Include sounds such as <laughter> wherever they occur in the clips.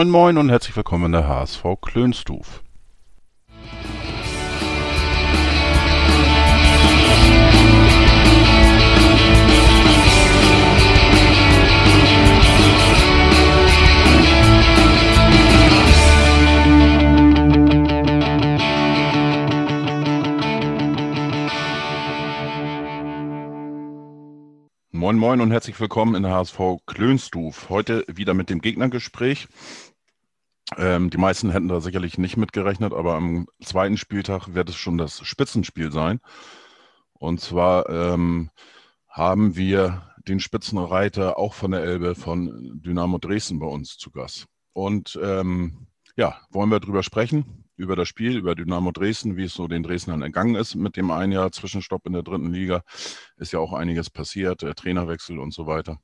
Moin Moin und herzlich willkommen in der HSV Klönstuf. Moin Moin und herzlich willkommen in der HSV Klönstuf. Heute wieder mit dem Gegnergespräch. Ähm, die meisten hätten da sicherlich nicht mitgerechnet, aber am zweiten Spieltag wird es schon das Spitzenspiel sein. Und zwar ähm, haben wir den Spitzenreiter auch von der Elbe von Dynamo Dresden bei uns zu Gast. Und ähm, ja, wollen wir drüber sprechen, über das Spiel, über Dynamo Dresden, wie es so den Dresdnern ergangen ist mit dem ein Jahr Zwischenstopp in der dritten Liga. Ist ja auch einiges passiert, der Trainerwechsel und so weiter.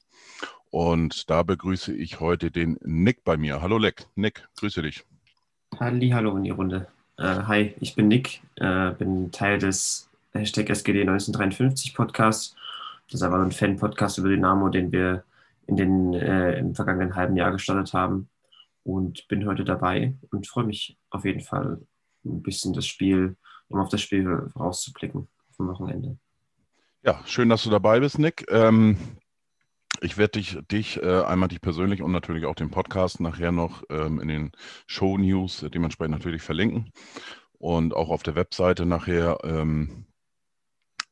Und da begrüße ich heute den Nick bei mir. Hallo Nick, Nick, grüße dich. Halli, hallo in die Runde. Äh, hi, ich bin Nick, äh, bin Teil des Hashtag SGD 1953 Podcasts. Das ist aber ein Fan-Podcast über Dynamo, den wir in den, äh, im vergangenen halben Jahr gestartet haben und bin heute dabei und freue mich auf jeden Fall ein bisschen das Spiel, um auf das Spiel rauszublicken vom Wochenende. Ja, schön, dass du dabei bist, Nick. Ähm, ich werde dich, dich äh, einmal dich persönlich und natürlich auch den Podcast nachher noch ähm, in den Show News dementsprechend natürlich verlinken und auch auf der Webseite nachher ähm,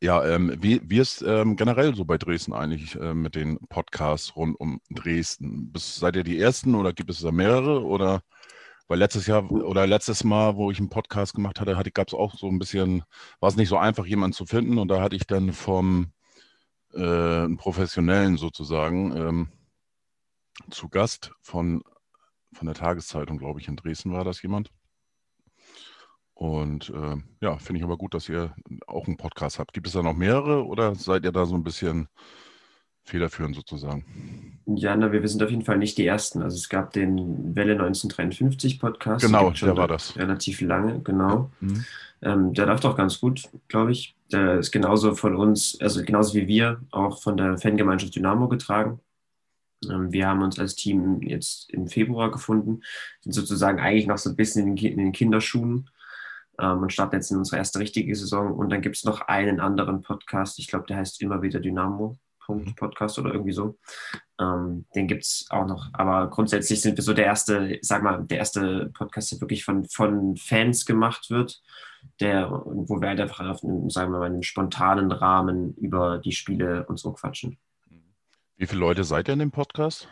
ja, ähm, wie, wie ist ähm, generell so bei Dresden eigentlich äh, mit den Podcasts rund um Dresden? Bist, seid ihr die Ersten oder gibt es da mehrere? Oder weil letztes Jahr oder letztes Mal, wo ich einen Podcast gemacht hatte, hatte gab es auch so ein bisschen, war es nicht so einfach, jemanden zu finden. Und da hatte ich dann vom äh, Professionellen sozusagen ähm, zu Gast von, von der Tageszeitung, glaube ich, in Dresden war das jemand. Und äh, ja, finde ich aber gut, dass ihr auch einen Podcast habt. Gibt es da noch mehrere oder seid ihr da so ein bisschen federführend sozusagen? Ja, na, wir sind auf jeden Fall nicht die Ersten. Also es gab den Welle 1953 Podcast. Genau, der war das. Relativ lange, genau. Mhm. Ähm, der läuft auch ganz gut, glaube ich. Der ist genauso von uns, also genauso wie wir, auch von der Fangemeinschaft Dynamo getragen. Ähm, wir haben uns als Team jetzt im Februar gefunden, sind sozusagen eigentlich noch so ein bisschen in den Kinderschuhen ähm, und starten jetzt in unsere erste richtige Saison. Und dann gibt es noch einen anderen Podcast, ich glaube, der heißt immer wieder Dynamo. Mhm. Podcast oder irgendwie so. Ähm, den gibt es auch noch. Aber grundsätzlich sind wir so der erste, sag mal, der erste Podcast, der wirklich von, von Fans gemacht wird, der, wo wir halt einfach auf einem, sagen wir mal, einem spontanen Rahmen über die Spiele und so quatschen. Wie viele Leute seid ihr in dem Podcast?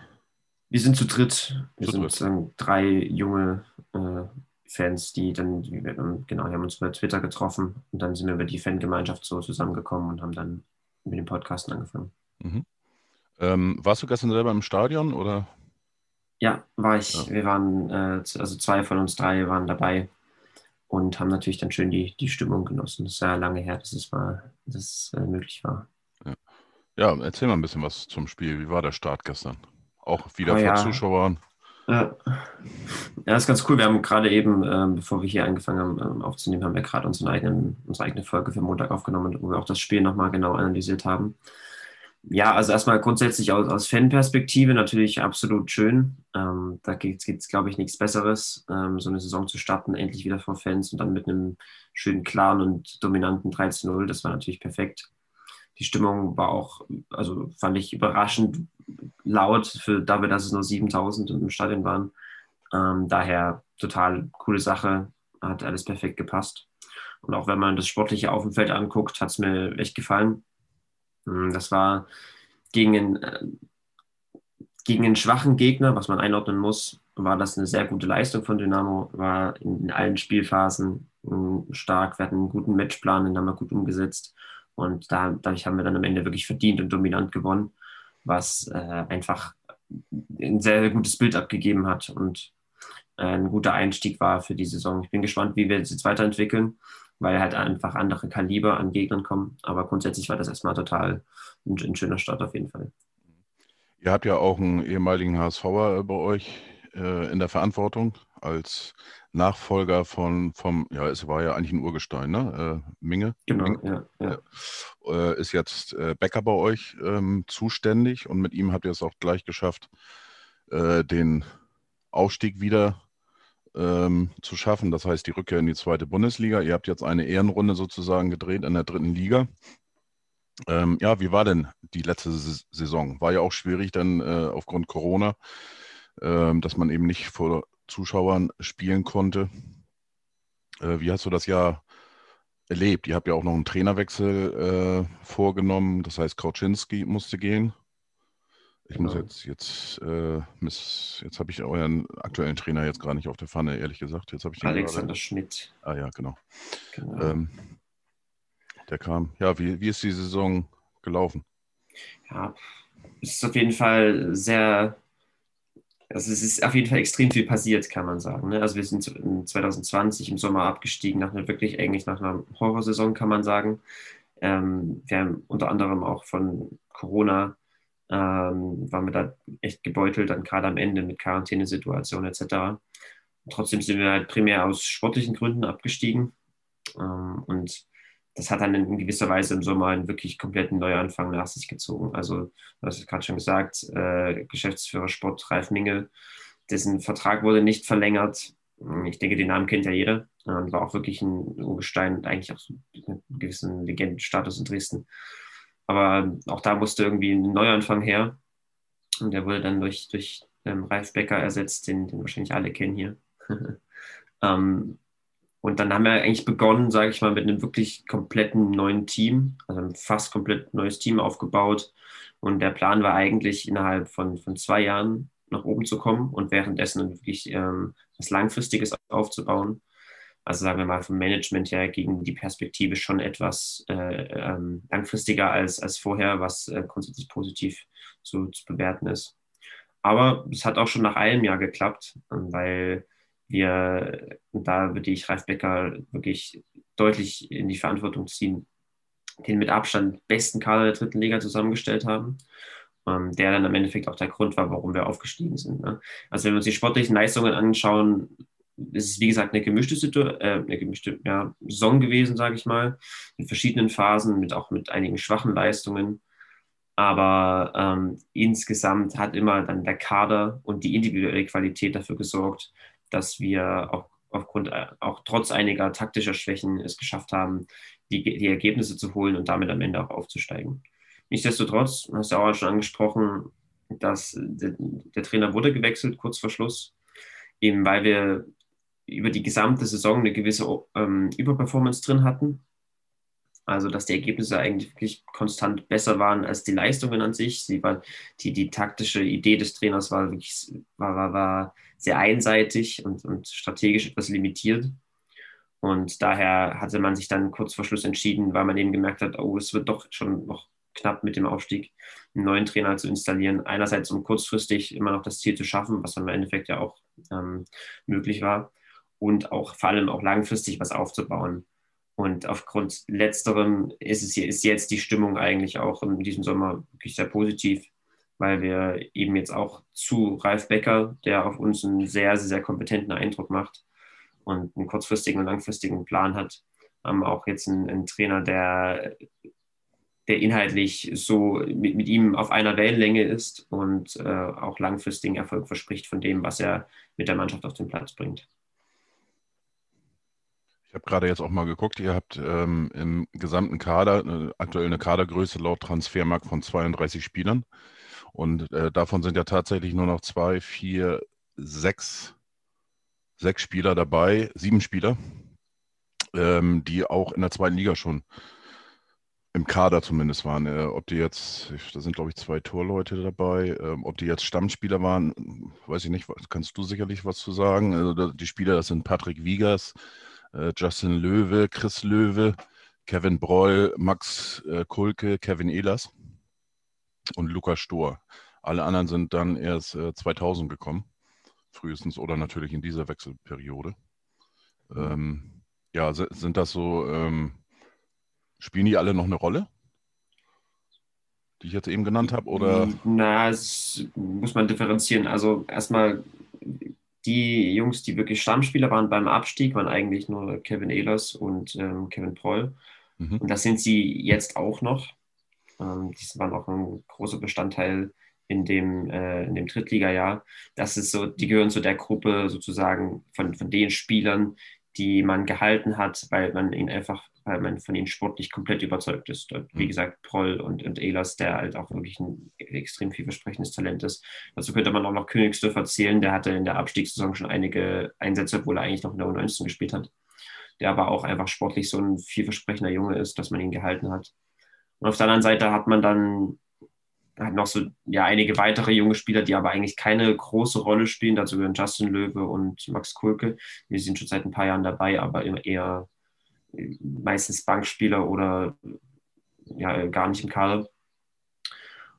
Wir sind zu dritt. Wir zu sind dritt. drei junge äh, Fans, die dann, die, genau, die haben uns über Twitter getroffen und dann sind wir über die Fangemeinschaft so zusammengekommen und haben dann mit dem Podcast angefangen. Mhm. Ähm, warst du gestern selber im Stadion oder? Ja, war ich. Ja. Wir waren, äh, also zwei von uns drei waren dabei und haben natürlich dann schön die, die Stimmung genossen. Das ist ja lange her, dass es mal, dass äh, möglich war. Ja. ja. erzähl mal ein bisschen was zum Spiel. Wie war der Start gestern? Auch wieder oh, vor ja. Zuschauern? Ja. ja, ist ganz cool. Wir haben gerade eben, ähm, bevor wir hier angefangen haben ähm, aufzunehmen, haben wir gerade unsere eigene Folge für Montag aufgenommen, wo wir auch das Spiel nochmal genau analysiert haben. Ja, also erstmal grundsätzlich aus, aus Fanperspektive natürlich absolut schön. Ähm, da gibt es, glaube ich, nichts Besseres, ähm, so eine Saison zu starten, endlich wieder vor Fans und dann mit einem schönen, klaren und dominanten 13-0. Das war natürlich perfekt. Die Stimmung war auch, also fand ich überraschend laut für dafür, dass es nur 7000 im Stadion waren. Ähm, daher total coole Sache, hat alles perfekt gepasst. Und auch wenn man das Sportliche auf dem Feld anguckt, hat es mir echt gefallen. Ähm, das war gegen einen, äh, gegen einen schwachen Gegner, was man einordnen muss, war das eine sehr gute Leistung von Dynamo, war in allen Spielphasen ähm, stark, wir hatten einen guten Matchplan, den haben wir gut umgesetzt und da, dadurch haben wir dann am Ende wirklich verdient und dominant gewonnen was äh, einfach ein sehr, gutes Bild abgegeben hat und äh, ein guter Einstieg war für die Saison. Ich bin gespannt, wie wir es jetzt weiterentwickeln, weil halt einfach andere Kaliber an Gegnern kommen. Aber grundsätzlich war das erstmal total ein, ein schöner Start auf jeden Fall. Ihr habt ja auch einen ehemaligen HSVer bei euch äh, in der Verantwortung als Nachfolger von, vom, ja, es war ja eigentlich ein Urgestein, ne? Äh, Minge. Genau, Minge, ja, ja. Äh, ist jetzt äh, Becker bei euch ähm, zuständig und mit ihm habt ihr es auch gleich geschafft, äh, den Aufstieg wieder ähm, zu schaffen. Das heißt, die Rückkehr in die zweite Bundesliga. Ihr habt jetzt eine Ehrenrunde sozusagen gedreht in der dritten Liga. Ähm, ja, wie war denn die letzte Saison? War ja auch schwierig dann äh, aufgrund Corona, äh, dass man eben nicht vor Zuschauern spielen konnte. Äh, wie hast du das Jahr erlebt? Ihr habt ja auch noch einen Trainerwechsel äh, vorgenommen. Das heißt, Kauczynski musste gehen. Ich genau. muss jetzt, jetzt, äh, jetzt habe ich euren aktuellen Trainer jetzt gar nicht auf der Pfanne, ehrlich gesagt. Jetzt habe ich Alexander gerade... Schmidt. Ah ja, genau. genau. Ähm, der kam. Ja, wie, wie ist die Saison gelaufen? Ja, es ist auf jeden Fall sehr, also es ist auf jeden Fall extrem viel passiert, kann man sagen. Ne? Also wir sind 2020 im Sommer abgestiegen, nach einer wirklich eigentlich nach einer Horrorsaison, kann man sagen. Ähm, wir haben unter anderem auch von Corona ähm, waren wir da echt gebeutelt, dann gerade am Ende mit Quarantänesituation etc. Und trotzdem sind wir halt primär aus sportlichen Gründen abgestiegen. Ähm, und das hat dann in gewisser Weise im Sommer einen wirklich kompletten Neuanfang nach sich gezogen. Also, du hast es gerade schon gesagt, äh, Geschäftsführer Sport Ralf Minge, dessen Vertrag wurde nicht verlängert. Ich denke, den Namen kennt ja jeder. Und war auch wirklich ein Urgestein, eigentlich auch so einen gewissen Legendenstatus in Dresden. Aber auch da musste irgendwie ein Neuanfang her. Und der wurde dann durch, durch ähm, Ralf Becker ersetzt, den, den wahrscheinlich alle kennen hier. <laughs> ähm, und dann haben wir eigentlich begonnen, sage ich mal, mit einem wirklich kompletten neuen Team, also ein fast komplett neues Team aufgebaut. Und der Plan war eigentlich innerhalb von, von zwei Jahren nach oben zu kommen und währenddessen wirklich ähm, was Langfristiges aufzubauen. Also sagen wir mal vom Management her gegen die Perspektive schon etwas äh, ähm, langfristiger als, als vorher, was äh, grundsätzlich positiv zu, zu bewerten ist. Aber es hat auch schon nach einem Jahr geklappt, weil wir, da würde ich Ralf Becker wirklich deutlich in die Verantwortung ziehen, den mit Abstand besten Kader der dritten Liga zusammengestellt haben, ähm, der dann im Endeffekt auch der Grund war, warum wir aufgestiegen sind. Ne? Also wenn wir uns die sportlichen Leistungen anschauen, ist es wie gesagt eine gemischte, Situ äh, eine gemischte ja, Saison gewesen, sage ich mal, in verschiedenen Phasen, mit auch mit einigen schwachen Leistungen. Aber ähm, insgesamt hat immer dann der Kader und die individuelle Qualität dafür gesorgt, dass wir auch aufgrund, äh, auch trotz einiger taktischer Schwächen es geschafft haben, die, die Ergebnisse zu holen und damit am Ende auch aufzusteigen. Nichtsdestotrotz, hast du auch schon angesprochen, dass der, der Trainer wurde gewechselt kurz vor Schluss, eben weil wir über die gesamte Saison eine gewisse ähm, Überperformance drin hatten. Also, dass die Ergebnisse eigentlich wirklich konstant besser waren als die Leistungen an sich. Sie war, die, die taktische Idee des Trainers war wirklich war, war, war sehr einseitig und, und strategisch etwas limitiert. Und daher hatte man sich dann kurz vor Schluss entschieden, weil man eben gemerkt hat, oh, es wird doch schon noch knapp mit dem Aufstieg, einen neuen Trainer zu installieren. Einerseits, um kurzfristig immer noch das Ziel zu schaffen, was dann im Endeffekt ja auch ähm, möglich war, und auch vor allem auch langfristig was aufzubauen. Und aufgrund letzterem ist, es, ist jetzt die Stimmung eigentlich auch in diesem Sommer wirklich sehr positiv, weil wir eben jetzt auch zu Ralf Becker, der auf uns einen sehr, sehr, sehr kompetenten Eindruck macht und einen kurzfristigen und langfristigen Plan hat, haben auch jetzt einen, einen Trainer, der, der inhaltlich so mit, mit, ihm auf einer Wellenlänge ist und äh, auch langfristigen Erfolg verspricht von dem, was er mit der Mannschaft auf den Platz bringt. Ich habe gerade jetzt auch mal geguckt, ihr habt ähm, im gesamten Kader äh, aktuell eine Kadergröße laut Transfermarkt von 32 Spielern. Und äh, davon sind ja tatsächlich nur noch zwei, vier, sechs, sechs Spieler dabei, sieben Spieler, ähm, die auch in der zweiten Liga schon im Kader zumindest waren. Äh, ob die jetzt, da sind glaube ich zwei Torleute dabei, ähm, ob die jetzt Stammspieler waren, weiß ich nicht, kannst du sicherlich was zu sagen. Also die Spieler, das sind Patrick Wiegers, äh, Justin Löwe, Chris Löwe, Kevin Broll, Max äh, Kulke, Kevin Ehlers und Lukas Stohr. Alle anderen sind dann erst 2000 äh, gekommen, frühestens oder natürlich in dieser Wechselperiode. Ähm, ja, sind das so, ähm, spielen die alle noch eine Rolle? die ich jetzt eben genannt habe? Oder? Na, das muss man differenzieren. Also erstmal die Jungs, die wirklich Stammspieler waren beim Abstieg, waren eigentlich nur Kevin Ehlers und ähm, Kevin Proll. Mhm. Und das sind sie jetzt auch noch. Ähm, die waren auch ein großer Bestandteil in dem, äh, in dem Drittligajahr. Das ist so, die gehören zu der Gruppe sozusagen von, von den Spielern, die man gehalten hat, weil man ihn einfach, weil man von ihnen sportlich komplett überzeugt ist. Wie mhm. gesagt, Proll und, und Ehlers, der halt auch wirklich ein extrem vielversprechendes Talent ist. Dazu könnte man auch noch Königsdorf erzählen, der hatte in der Abstiegssaison schon einige Einsätze, obwohl er eigentlich noch in der U19 gespielt hat. Der aber auch einfach sportlich so ein vielversprechender Junge ist, dass man ihn gehalten hat. Und auf der anderen Seite hat man dann hat noch so ja, einige weitere junge Spieler, die aber eigentlich keine große Rolle spielen. Dazu gehören Justin Löwe und Max Kulke. Die sind schon seit ein paar Jahren dabei, aber eher meistens Bankspieler oder ja, gar nicht im Kader.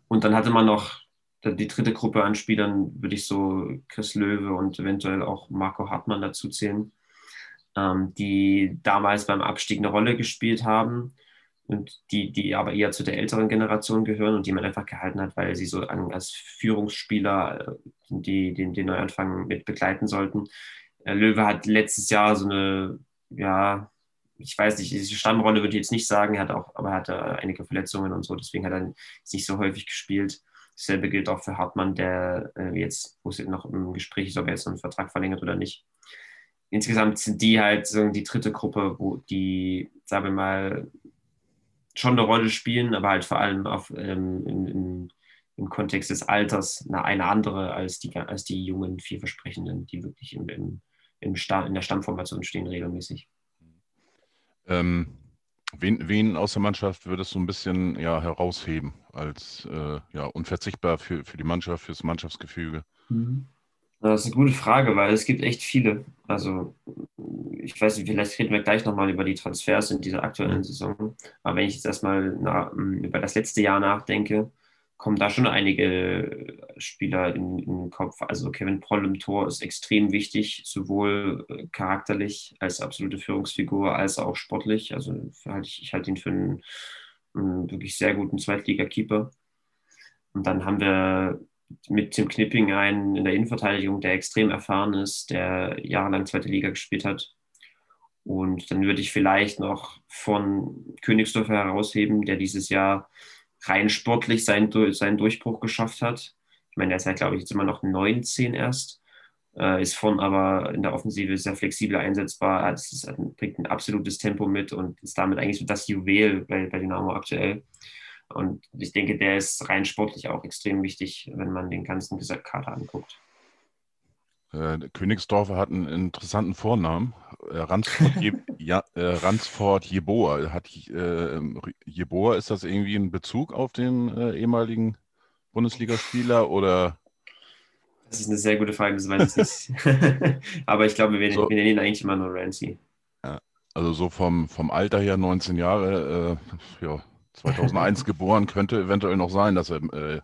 Und dann hatte man noch die dritte Gruppe an Spielern, würde ich so Chris Löwe und eventuell auch Marco Hartmann dazu zählen, ähm, die damals beim Abstieg eine Rolle gespielt haben und die, die aber eher zu der älteren Generation gehören und die man einfach gehalten hat, weil sie so als Führungsspieler äh, die, den, den Neuanfang mit begleiten sollten. Äh, Löwe hat letztes Jahr so eine, ja, ich weiß nicht, diese Stammrolle würde ich jetzt nicht sagen, hat auch, aber er hatte einige Verletzungen und so, deswegen hat er nicht so häufig gespielt. Dasselbe gilt auch für Hartmann, der äh, jetzt, wo es noch im Gespräch ist, ob er jetzt einen Vertrag verlängert oder nicht. Insgesamt sind die halt so die dritte Gruppe, wo die, sagen wir mal, schon eine Rolle spielen, aber halt vor allem auf, ähm, in, in, im Kontext des Alters eine, eine andere als die, als die jungen, vielversprechenden, die wirklich im, im, im in der Stammformation stehen regelmäßig. Ähm, wen, wen aus der Mannschaft würdest du ein bisschen ja, herausheben als äh, ja, unverzichtbar für, für die Mannschaft, fürs Mannschaftsgefüge? Mhm. Das ist eine gute Frage, weil es gibt echt viele. Also ich weiß nicht, vielleicht reden wir gleich nochmal über die Transfers in dieser aktuellen mhm. Saison. Aber wenn ich jetzt erstmal über das letzte Jahr nachdenke, kommen da schon einige Spieler in, in, den Kopf. Also Kevin Proll im Tor ist extrem wichtig, sowohl äh, charakterlich als absolute Führungsfigur als auch sportlich. Also ich, ich halte ihn für einen, einen wirklich sehr guten Zweitliga-Keeper. Und dann haben wir mit Tim Knipping einen in der Innenverteidigung, der extrem erfahren ist, der jahrelang zweite Liga gespielt hat. Und dann würde ich vielleicht noch von Königsdorf herausheben, der dieses Jahr rein sportlich seinen, seinen Durchbruch geschafft hat. Ich meine, der ist halt, glaube ich, jetzt immer noch 19 erst, äh, ist von aber in der Offensive sehr flexibel einsetzbar, hat, ist, bringt ein absolutes Tempo mit und ist damit eigentlich so das Juwel bei, bei Dynamo aktuell. Und ich denke, der ist rein sportlich auch extrem wichtig, wenn man den ganzen Kader anguckt. Äh, Königsdorfer hat einen interessanten Vornamen. Äh, Ransford, Je ja, äh, Ransford Jeboa. Hat, äh, Jeboa, ist das irgendwie ein Bezug auf den äh, ehemaligen Bundesligaspieler oder? Das ist eine sehr gute Frage, das weiß ich nicht. <laughs> Aber ich glaube, wir, so, wir, nennen ihn eigentlich immer nur Rancy. Ja, also so vom, vom Alter her 19 Jahre, äh, ja, 2001 <laughs> geboren, könnte eventuell noch sein, dass, er, äh,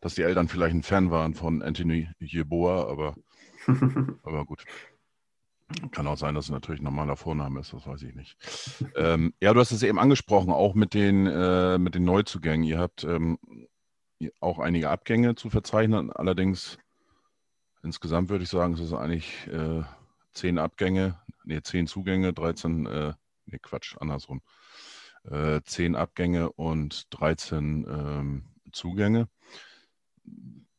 dass die Eltern vielleicht ein Fan waren von Anthony Jeboa, aber, <laughs> aber gut. Kann auch sein, dass es natürlich ein normaler Vorname ist, das weiß ich nicht. Ähm, ja, du hast es eben angesprochen, auch mit den, äh, mit den Neuzugängen. Ihr habt ähm, auch einige Abgänge zu verzeichnen, allerdings insgesamt würde ich sagen, es ist eigentlich äh, zehn Abgänge, nee, zehn Zugänge, 13, äh, nee, Quatsch, andersrum äh, 10 Abgänge und 13 ähm, Zugänge.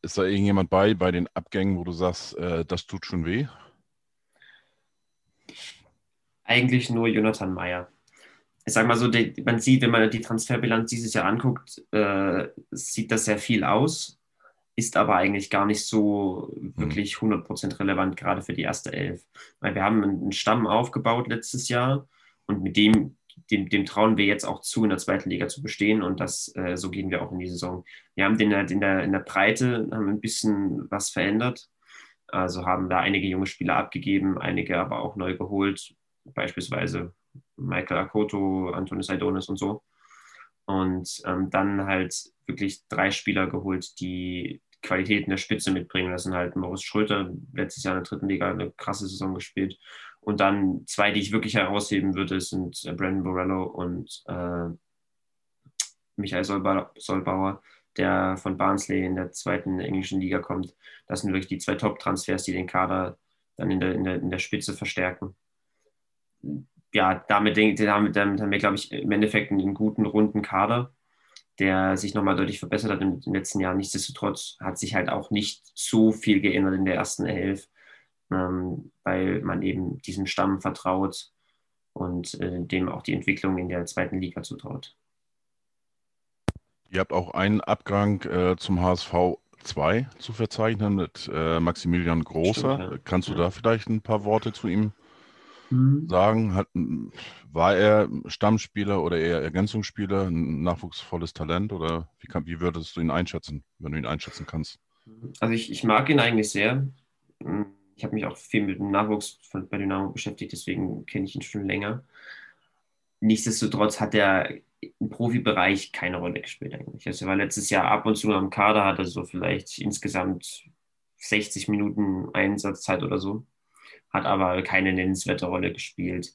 Ist da irgendjemand bei, bei den Abgängen, wo du sagst, äh, das tut schon weh? Eigentlich nur Jonathan Meyer. Ich sage mal so, die, man sieht, wenn man die Transferbilanz dieses Jahr anguckt, äh, sieht das sehr viel aus, ist aber eigentlich gar nicht so wirklich 100% relevant, gerade für die erste Elf. Weil wir haben einen Stamm aufgebaut letztes Jahr und mit dem dem, dem, trauen wir jetzt auch zu, in der zweiten Liga zu bestehen und das, äh, so gehen wir auch in die Saison. Wir haben den, in, der, in der Breite haben ein bisschen was verändert. Also haben da einige junge Spieler abgegeben, einige aber auch neu geholt, beispielsweise Michael Akoto, Antonis Saidonis und so. Und ähm, dann halt wirklich drei Spieler geholt, die Qualität in der Spitze mitbringen. Das sind halt Moritz Schröter, letztes Jahr in der dritten Liga eine krasse Saison gespielt. Und dann zwei, die ich wirklich herausheben würde, sind äh, Brandon Borello und äh, Michael Solbauer, der von Barnsley in der zweiten englischen Liga kommt. Das sind wirklich die zwei Top-Transfers, die den Kader dann in der, in der, in der Spitze verstärken. Ja, damit, damit, damit haben wir, glaube ich, im Endeffekt einen guten, runden Kader. der sich nochmal deutlich verbessert hat in den letzten Jahren. Nichtsdestotrotz hat sich halt auch nicht so viel geändert in der ersten Elf, ähm, weil man eben diesem Stamm vertraut und äh, dem auch die Entwicklung in der zweiten Liga zutraut. Ihr habt auch einen Abgang äh, zum HSV 2 zu verzeichnen mit äh, Maximilian Großer. Stimmt, ja. Kannst du ja. da vielleicht ein paar Worte zu ihm mhm. sagen? Hat, war er Stammspieler oder eher Ergänzungsspieler, ein nachwuchsvolles Talent oder wie, kann, wie würdest du ihn einschätzen, wenn du ihn einschätzen kannst? Also ich, ich mag ihn eigentlich sehr. Ich habe mich auch viel mit dem Nachwuchs von, bei Dynamo beschäftigt, deswegen kenne ich ihn schon länger. Nichtsdestotrotz hat er im Profibereich keine Rolle gespielt eigentlich. Also er war letztes Jahr ab und zu am Kader, hatte so vielleicht insgesamt 60 Minuten Einsatzzeit oder so, hat aber keine nennenswerte Rolle gespielt.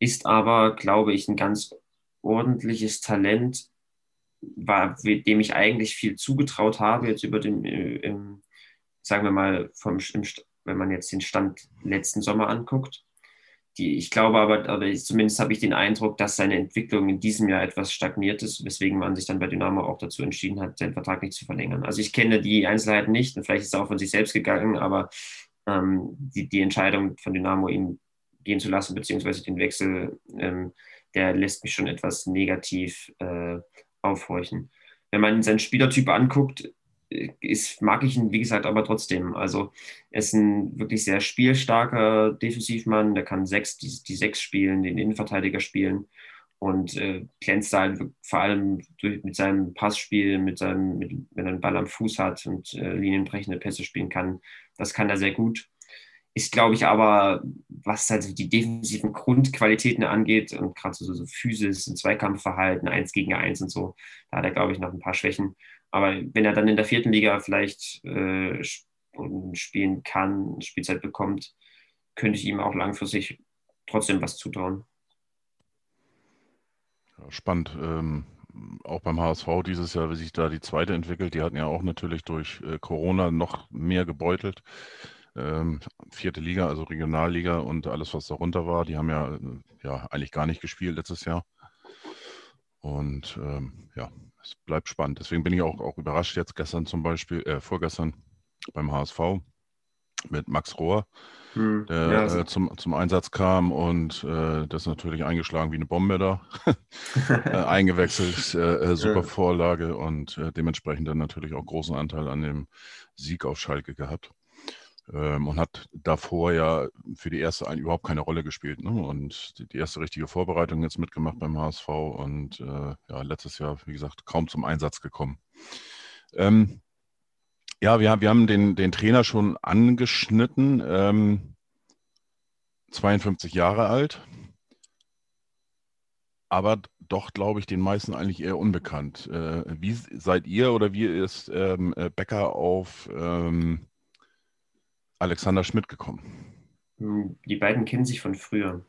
Ist aber, glaube ich, ein ganz ordentliches Talent, war, dem ich eigentlich viel zugetraut habe, jetzt über den, äh, sagen wir mal, vom, im, wenn man jetzt den Stand letzten Sommer anguckt die, ich glaube aber, oder zumindest habe ich den Eindruck, dass seine Entwicklung in diesem Jahr etwas stagniert ist, weswegen man sich dann bei Dynamo auch dazu entschieden hat, seinen Vertrag nicht zu verlängern. Also ich kenne die Einzelheiten nicht und vielleicht ist er auch von sich selbst gegangen, aber ähm, die, die Entscheidung von Dynamo, ihn gehen zu lassen, beziehungsweise den Wechsel, ähm, der lässt mich schon etwas negativ äh, aufhorchen. Wenn man seinen Spielertyp anguckt, ist, mag ich ihn, wie gesagt, aber trotzdem. Also er ist ein wirklich sehr spielstarker Defensivmann, der kann sechs, die, die sechs spielen, den Innenverteidiger spielen und äh, glänzt da halt vor allem durch, mit seinem Passspiel, mit seinem, mit, wenn er einen Ball am Fuß hat und äh, linienbrechende Pässe spielen kann. Das kann er sehr gut. Ist, glaube ich, aber, was halt die defensiven Grundqualitäten angeht und gerade so, so Physis und Zweikampfverhalten, eins gegen eins und so, da hat er, glaube ich, noch ein paar Schwächen. Aber wenn er dann in der vierten Liga vielleicht äh, spielen kann, Spielzeit bekommt, könnte ich ihm auch langfristig trotzdem was zutrauen. spannend. Ähm, auch beim HSV dieses Jahr, wie sich da die zweite entwickelt. Die hatten ja auch natürlich durch äh, Corona noch mehr gebeutelt. Ähm, vierte Liga, also Regionalliga und alles, was darunter war. Die haben ja, äh, ja eigentlich gar nicht gespielt letztes Jahr. Und ähm, ja, es bleibt spannend. Deswegen bin ich auch, auch überrascht jetzt gestern zum Beispiel, äh, vorgestern beim HSV mit Max Rohr, hm, der ja, äh, zum, zum Einsatz kam und äh, das natürlich eingeschlagen wie eine Bombe da. <laughs> äh, eingewechselt, äh, äh, super Vorlage und äh, dementsprechend dann natürlich auch großen Anteil an dem Sieg auf Schalke gehabt ähm, und hat davor ja für die erste ein, überhaupt keine Rolle gespielt. Ne? Und die, die, erste richtige Vorbereitung jetzt mitgemacht beim HSV und äh, ja, letztes Jahr, wie gesagt, kaum zum Einsatz gekommen. Ähm, ja, wir, wir haben den, den Trainer schon angeschnitten, ähm, 52 Jahre alt, aber doch, glaube ich, den meisten eigentlich eher unbekannt. Äh, wie seid ihr oder wie ist ähm, äh, Becker auf ähm, Alexander Schmidt gekommen? Hm, die beiden kennen sich von früher.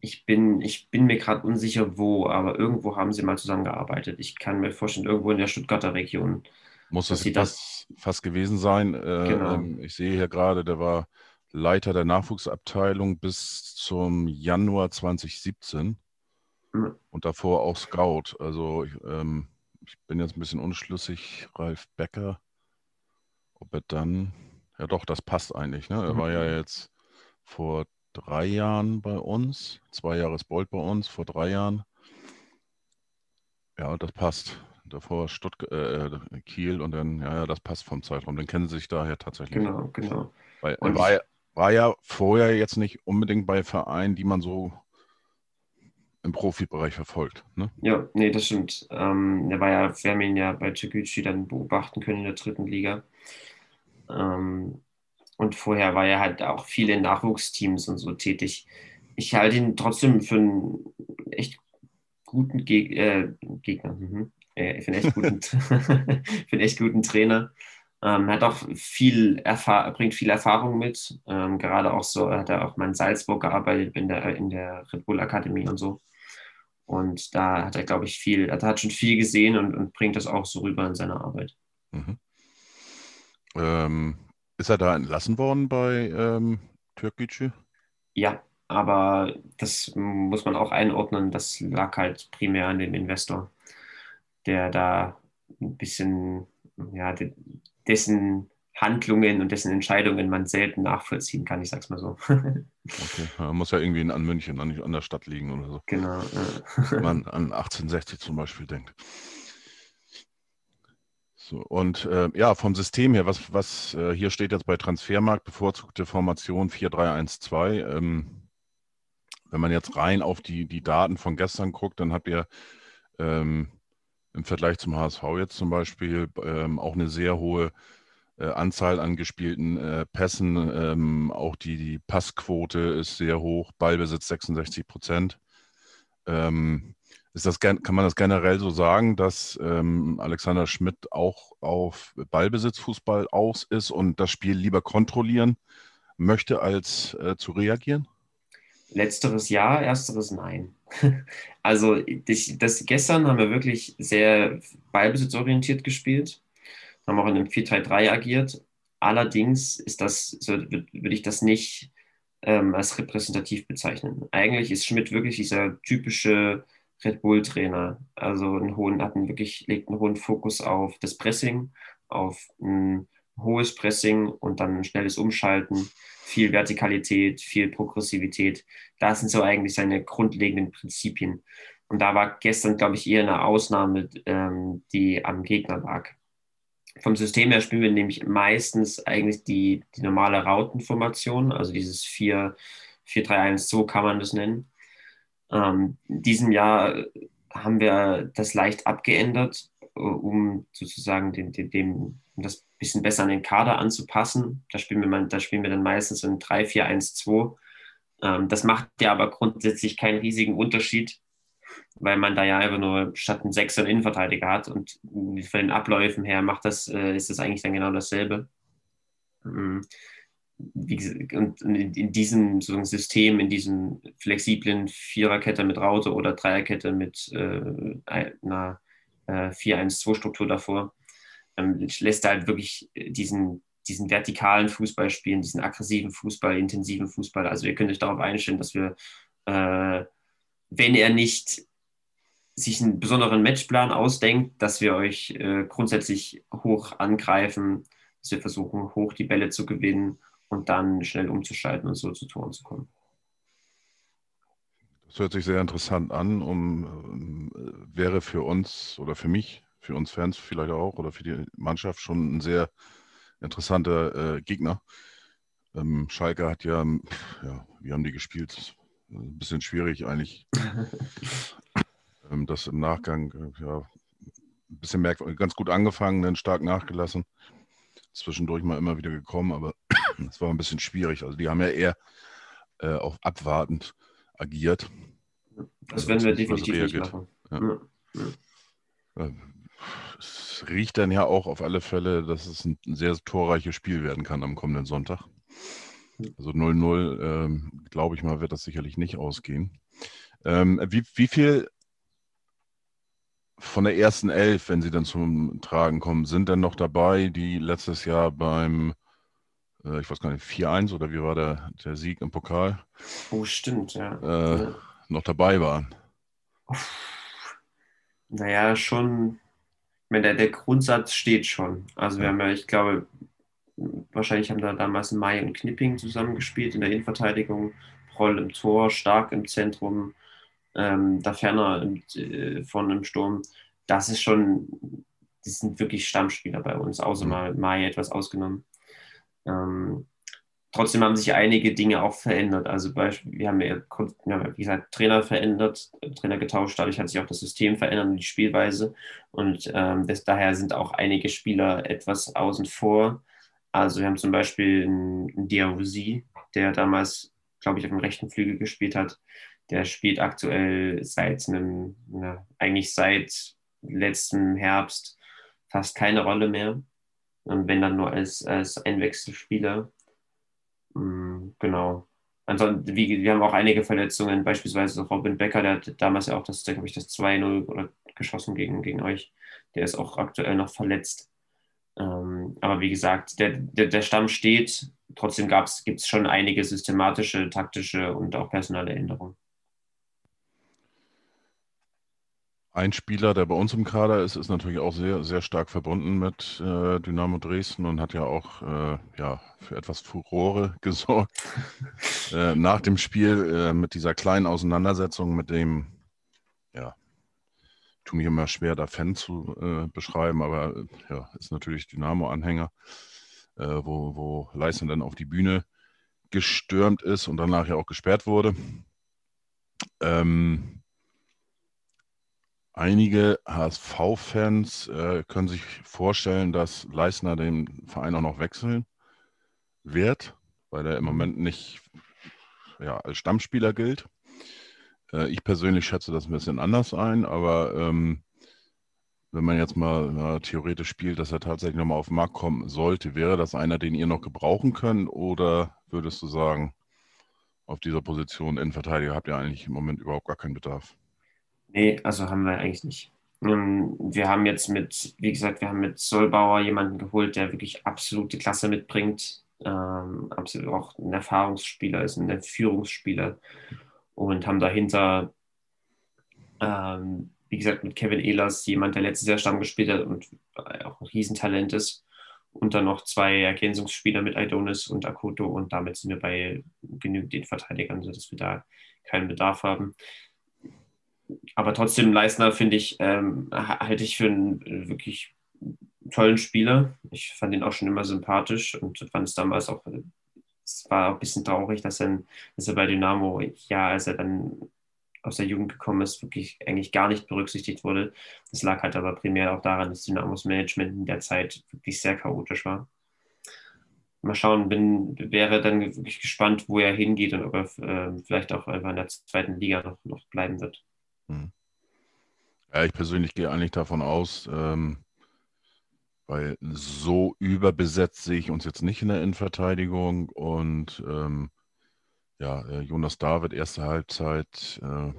Ich bin, ich bin mir gerade unsicher, wo, aber irgendwo haben sie mal zusammengearbeitet. Ich kann mir vorstellen, irgendwo in der Stuttgarter Region. Muss es fast, das fast gewesen sein. Äh, genau. Ähm, ich sehe hier gerade, der war Leiter der Nachwuchsabteilung bis zum Januar 2017 mhm. und davor auch Scout. Also ich, ähm, ich bin jetzt ein bisschen unschlüssig, Ralf Becker, ob er dann ja, doch, das passt eigentlich. Ne? Er war ja mhm. jetzt vor drei Jahren bei uns, zwei Jahre ist Bolt bei uns, vor drei Jahren. Ja, das passt. Davor Stuttgart, äh, Kiel und dann, ja, ja, das passt vom Zeitraum. Den kennen sie sich daher tatsächlich. Genau, genau. Weil er war, ja, war ja vorher jetzt nicht unbedingt bei Vereinen, die man so im Profibereich verfolgt. Ne? Ja, nee, das stimmt. Ähm, er war ja, wir haben ihn ja bei Tegucci dann beobachten können in der dritten Liga. Ähm, und vorher war er halt auch viele Nachwuchsteams und so tätig. Ich halte ihn trotzdem für einen echt guten Geg äh, Gegner. Mhm. Äh, für, einen echt <laughs> guten, für einen <laughs> echt guten Trainer. Ähm, hat auch viel Erfahr bringt viel Erfahrung mit. Ähm, gerade auch so hat er auch mal in Salzburg gearbeitet in der, in der Red Bull Akademie und so. Und da hat er, glaube ich, viel, er hat schon viel gesehen und, und bringt das auch so rüber in seiner Arbeit. Mhm. Ähm, ist er da entlassen worden bei ähm, Türkgücü? Ja, aber das muss man auch einordnen. Das lag halt primär an dem Investor. der da ein bisschen, ja, dessen Handlungen und dessen Entscheidungen man selten nachvollziehen kann, ich sag's mal so. <laughs> okay, man muss ja irgendwie an München, nicht an der Stadt liegen oder so. Genau. Wenn man <laughs> an 1860 zum Beispiel denkt. So, und äh, ja, vom System her, was, was äh, hier steht jetzt bei Transfermarkt, bevorzugte Formation 4312. Ähm, wenn man jetzt rein auf die, die Daten von gestern guckt, dann habt ihr ähm, im Vergleich zum HSV jetzt zum Beispiel ähm, auch eine sehr hohe äh, Anzahl an gespielten äh, Pässen. Ähm, auch die, die Passquote ist sehr hoch, Ballbesitz 66 Prozent. Ähm, ist das, kann man das generell so sagen, dass ähm, Alexander Schmidt auch auf Ballbesitzfußball aus ist und das Spiel lieber kontrollieren möchte, als äh, zu reagieren? Letzteres ja, ersteres nein. <laughs> Also das, das, gestern haben wir wirklich sehr ballbesitzorientiert gespielt, haben auch in einem 4-3-3 agiert. Allerdings ist das, so würde ich das nicht ähm, als repräsentativ bezeichnen. Eigentlich ist Schmidt wirklich dieser typische Red Bull-Trainer. Also einen hohen, hat einen wirklich, legt einen hohen Fokus auf das Pressing, auf ein hohes Pressing und dann ein schnelles Umschalten, viel Vertikalität, viel Progressivität. Das sind so eigentlich seine grundlegenden Prinzipien. Und da war gestern, glaube ich, eher eine Ausnahme, ähm, die am Gegner lag. Vom System her spielen wir nämlich meistens eigentlich die, die normale Rautenformation, also dieses 4-3-1-2 kann man das nennen. Ähm, in diesem Jahr haben wir das leicht abgeändert, äh, um sozusagen den, den, dem, um das bisschen besser an den Kader anzupassen. Da spielen wir, man, da spielen wir dann meistens in 3-4-1-2. Ähm, das macht ja aber grundsätzlich keinen riesigen Unterschied, weil man da ja einfach nur statt einen Sechser einen Innenverteidiger hat und von den Abläufen her macht das, äh, ist das eigentlich dann genau dasselbe. Mhm wie, und in, diesem so System, in diesem flexiblen Viererkette mit Raute oder Dreierkette mit äh, einer äh, 4-1-2-Struktur davor, ähm, lässt er halt wirklich diesen, diesen vertikalen Fußball spielen, diesen aggressiven Fußball, intensiven Fußball. Also ihr könnt euch darauf einstellen, dass wir, äh, wenn er nicht sich einen besonderen Matchplan ausdenkt, dass wir euch äh, grundsätzlich hoch angreifen, dass wir versuchen, hoch die Bälle zu gewinnen und dann schnell umzuschalten und so zu Toren zu kommen. Das hört sich sehr interessant an und äh, wäre für uns oder für mich, für uns Fans vielleicht auch oder für die Mannschaft schon ein sehr interessanter äh, Gegner. Ähm, Schalke hat ja, ja, wie haben die gespielt? Ein bisschen schwierig eigentlich. <laughs> ähm, das im Nachgang, äh, ja, ein bisschen merkwürdig, ganz gut angefangen, dann stark nachgelassen. Zwischendurch mal immer wieder gekommen, aber <clears throat> das war ein bisschen schwierig. Also die haben ja eher äh, auf abwartend agiert. Das also werden wir definitiv nicht machen. Ja. Ja. Äh, es riecht dann ja auch auf alle Fälle, dass es ein sehr torreiches Spiel werden kann am kommenden Sonntag. Also 0-0, ähm, glaube ich mal, wird das sicherlich nicht ausgehen. Ähm, wie, wie viel von der ersten Elf, wenn sie dann zum Tragen kommen, sind denn noch dabei, die letztes Jahr beim äh, ich weiß gar nicht, 4-1 oder wie war der, der Sieg im Pokal? Oh, stimmt, ja. Äh, ja. Noch dabei waren. Naja, schon, meine, der, der Grundsatz steht schon. Also wir ja. haben ja, ich glaube, wahrscheinlich haben da damals Mai und Knipping zusammengespielt in der Innenverteidigung, Proll im Tor, Stark im Zentrum, ähm, da ferner im, äh, vorne im Sturm. Das ist schon, die sind wirklich Stammspieler bei uns, außer mhm. mal Mai etwas ausgenommen. Ähm, trotzdem haben sich einige Dinge auch verändert. Also Beispiel, wir haben ja, wie gesagt, Trainer verändert, Trainer getauscht, dadurch hat sich auch das System verändert und die Spielweise. Und ähm, das, daher sind auch einige Spieler etwas außen vor. Also wir haben zum Beispiel einen, einen Diawusi, der damals, glaube ich, auf dem rechten Flügel gespielt hat. Der spielt aktuell seit einem, na, eigentlich seit letztem Herbst fast keine Rolle mehr. Und wenn dann nur als, als Einwechselspieler. Mhm, genau. Ansonsten, wie, wir haben auch einige Verletzungen, beispielsweise Robin Becker, der hat damals ja auch das, glaube ich, das 2-0 geschossen gegen, gegen euch. Der ist auch aktuell noch verletzt. Ähm, aber wie gesagt, der, der, der Stamm steht. Trotzdem gibt es schon einige systematische, taktische und auch personelle Änderungen. Ein Spieler, der bei uns im Kader ist, ist natürlich auch sehr, sehr stark verbunden mit äh, Dynamo Dresden und hat ja auch äh, ja, für etwas Furore <laughs> gesorgt. äh, nach dem Spiel äh, mit dieser kleinen Auseinandersetzung mit dem, ja, tue mich immer schwer, da Fan zu äh, beschreiben, aber ja, ist natürlich Dynamo-Anhänger, äh, wo, wo Leisner dann auf die Bühne gestürmt ist und danach ja auch gesperrt wurde. Ähm, Einige HSV-Fans äh, können sich vorstellen, dass Leisner den Verein auch noch wechseln wird, weil er im Moment nicht ja, als Stammspieler gilt. Äh, ich persönlich schätze das ein bisschen anders ein, aber ähm, wenn man jetzt mal na, theoretisch spielt, dass er tatsächlich nochmal auf den Markt kommen sollte, wäre das einer, den ihr noch gebrauchen könnt? Oder würdest du sagen, auf dieser Position Innenverteidiger habt ihr eigentlich im Moment überhaupt gar keinen Bedarf? Nee, also haben wir eigentlich nicht. Ähm, wir haben jetzt mit, wie gesagt, wir haben mit Solbauer jemanden geholt, der wirklich absolute Klasse mitbringt. Ähm, absolut auch ein Erfahrungsspieler ist, ein Führungsspieler. Und haben dahinter, ähm, wie gesagt, mit Kevin Ehlers jemand, der letztes Jahr Stamm gespielt hat und auch ein Riesentalent ist. Und dann noch zwei Ergänzungsspieler mit Aidonis und Akoto. Und damit sind wir bei genügend den Verteidigern, sodass wir da keinen Bedarf haben aber trotzdem, Leisner finde ich, ähm, halte ich für einen wirklich tollen Spieler. Ich fand ihn auch schon immer sympathisch und fand es damals auch, es war auch ein bisschen traurig, dass er, dass er bei Dynamo, ja, als er dann aus der Jugend gekommen ist, wirklich eigentlich gar nicht berücksichtigt wurde. Das lag halt aber primär auch daran, dass Dynamos Management in der Zeit wirklich sehr chaotisch war. Mal schauen, bin, wäre dann wirklich gespannt, wo er hingeht und ob er äh, vielleicht auch einfach in der zweiten Liga noch, noch bleiben wird. Ja, ich persönlich gehe eigentlich davon aus, ähm, weil so überbesetzt sehe ich uns jetzt nicht in der Innenverteidigung und ähm, ja, äh, Jonas David, erste Halbzeit, äh,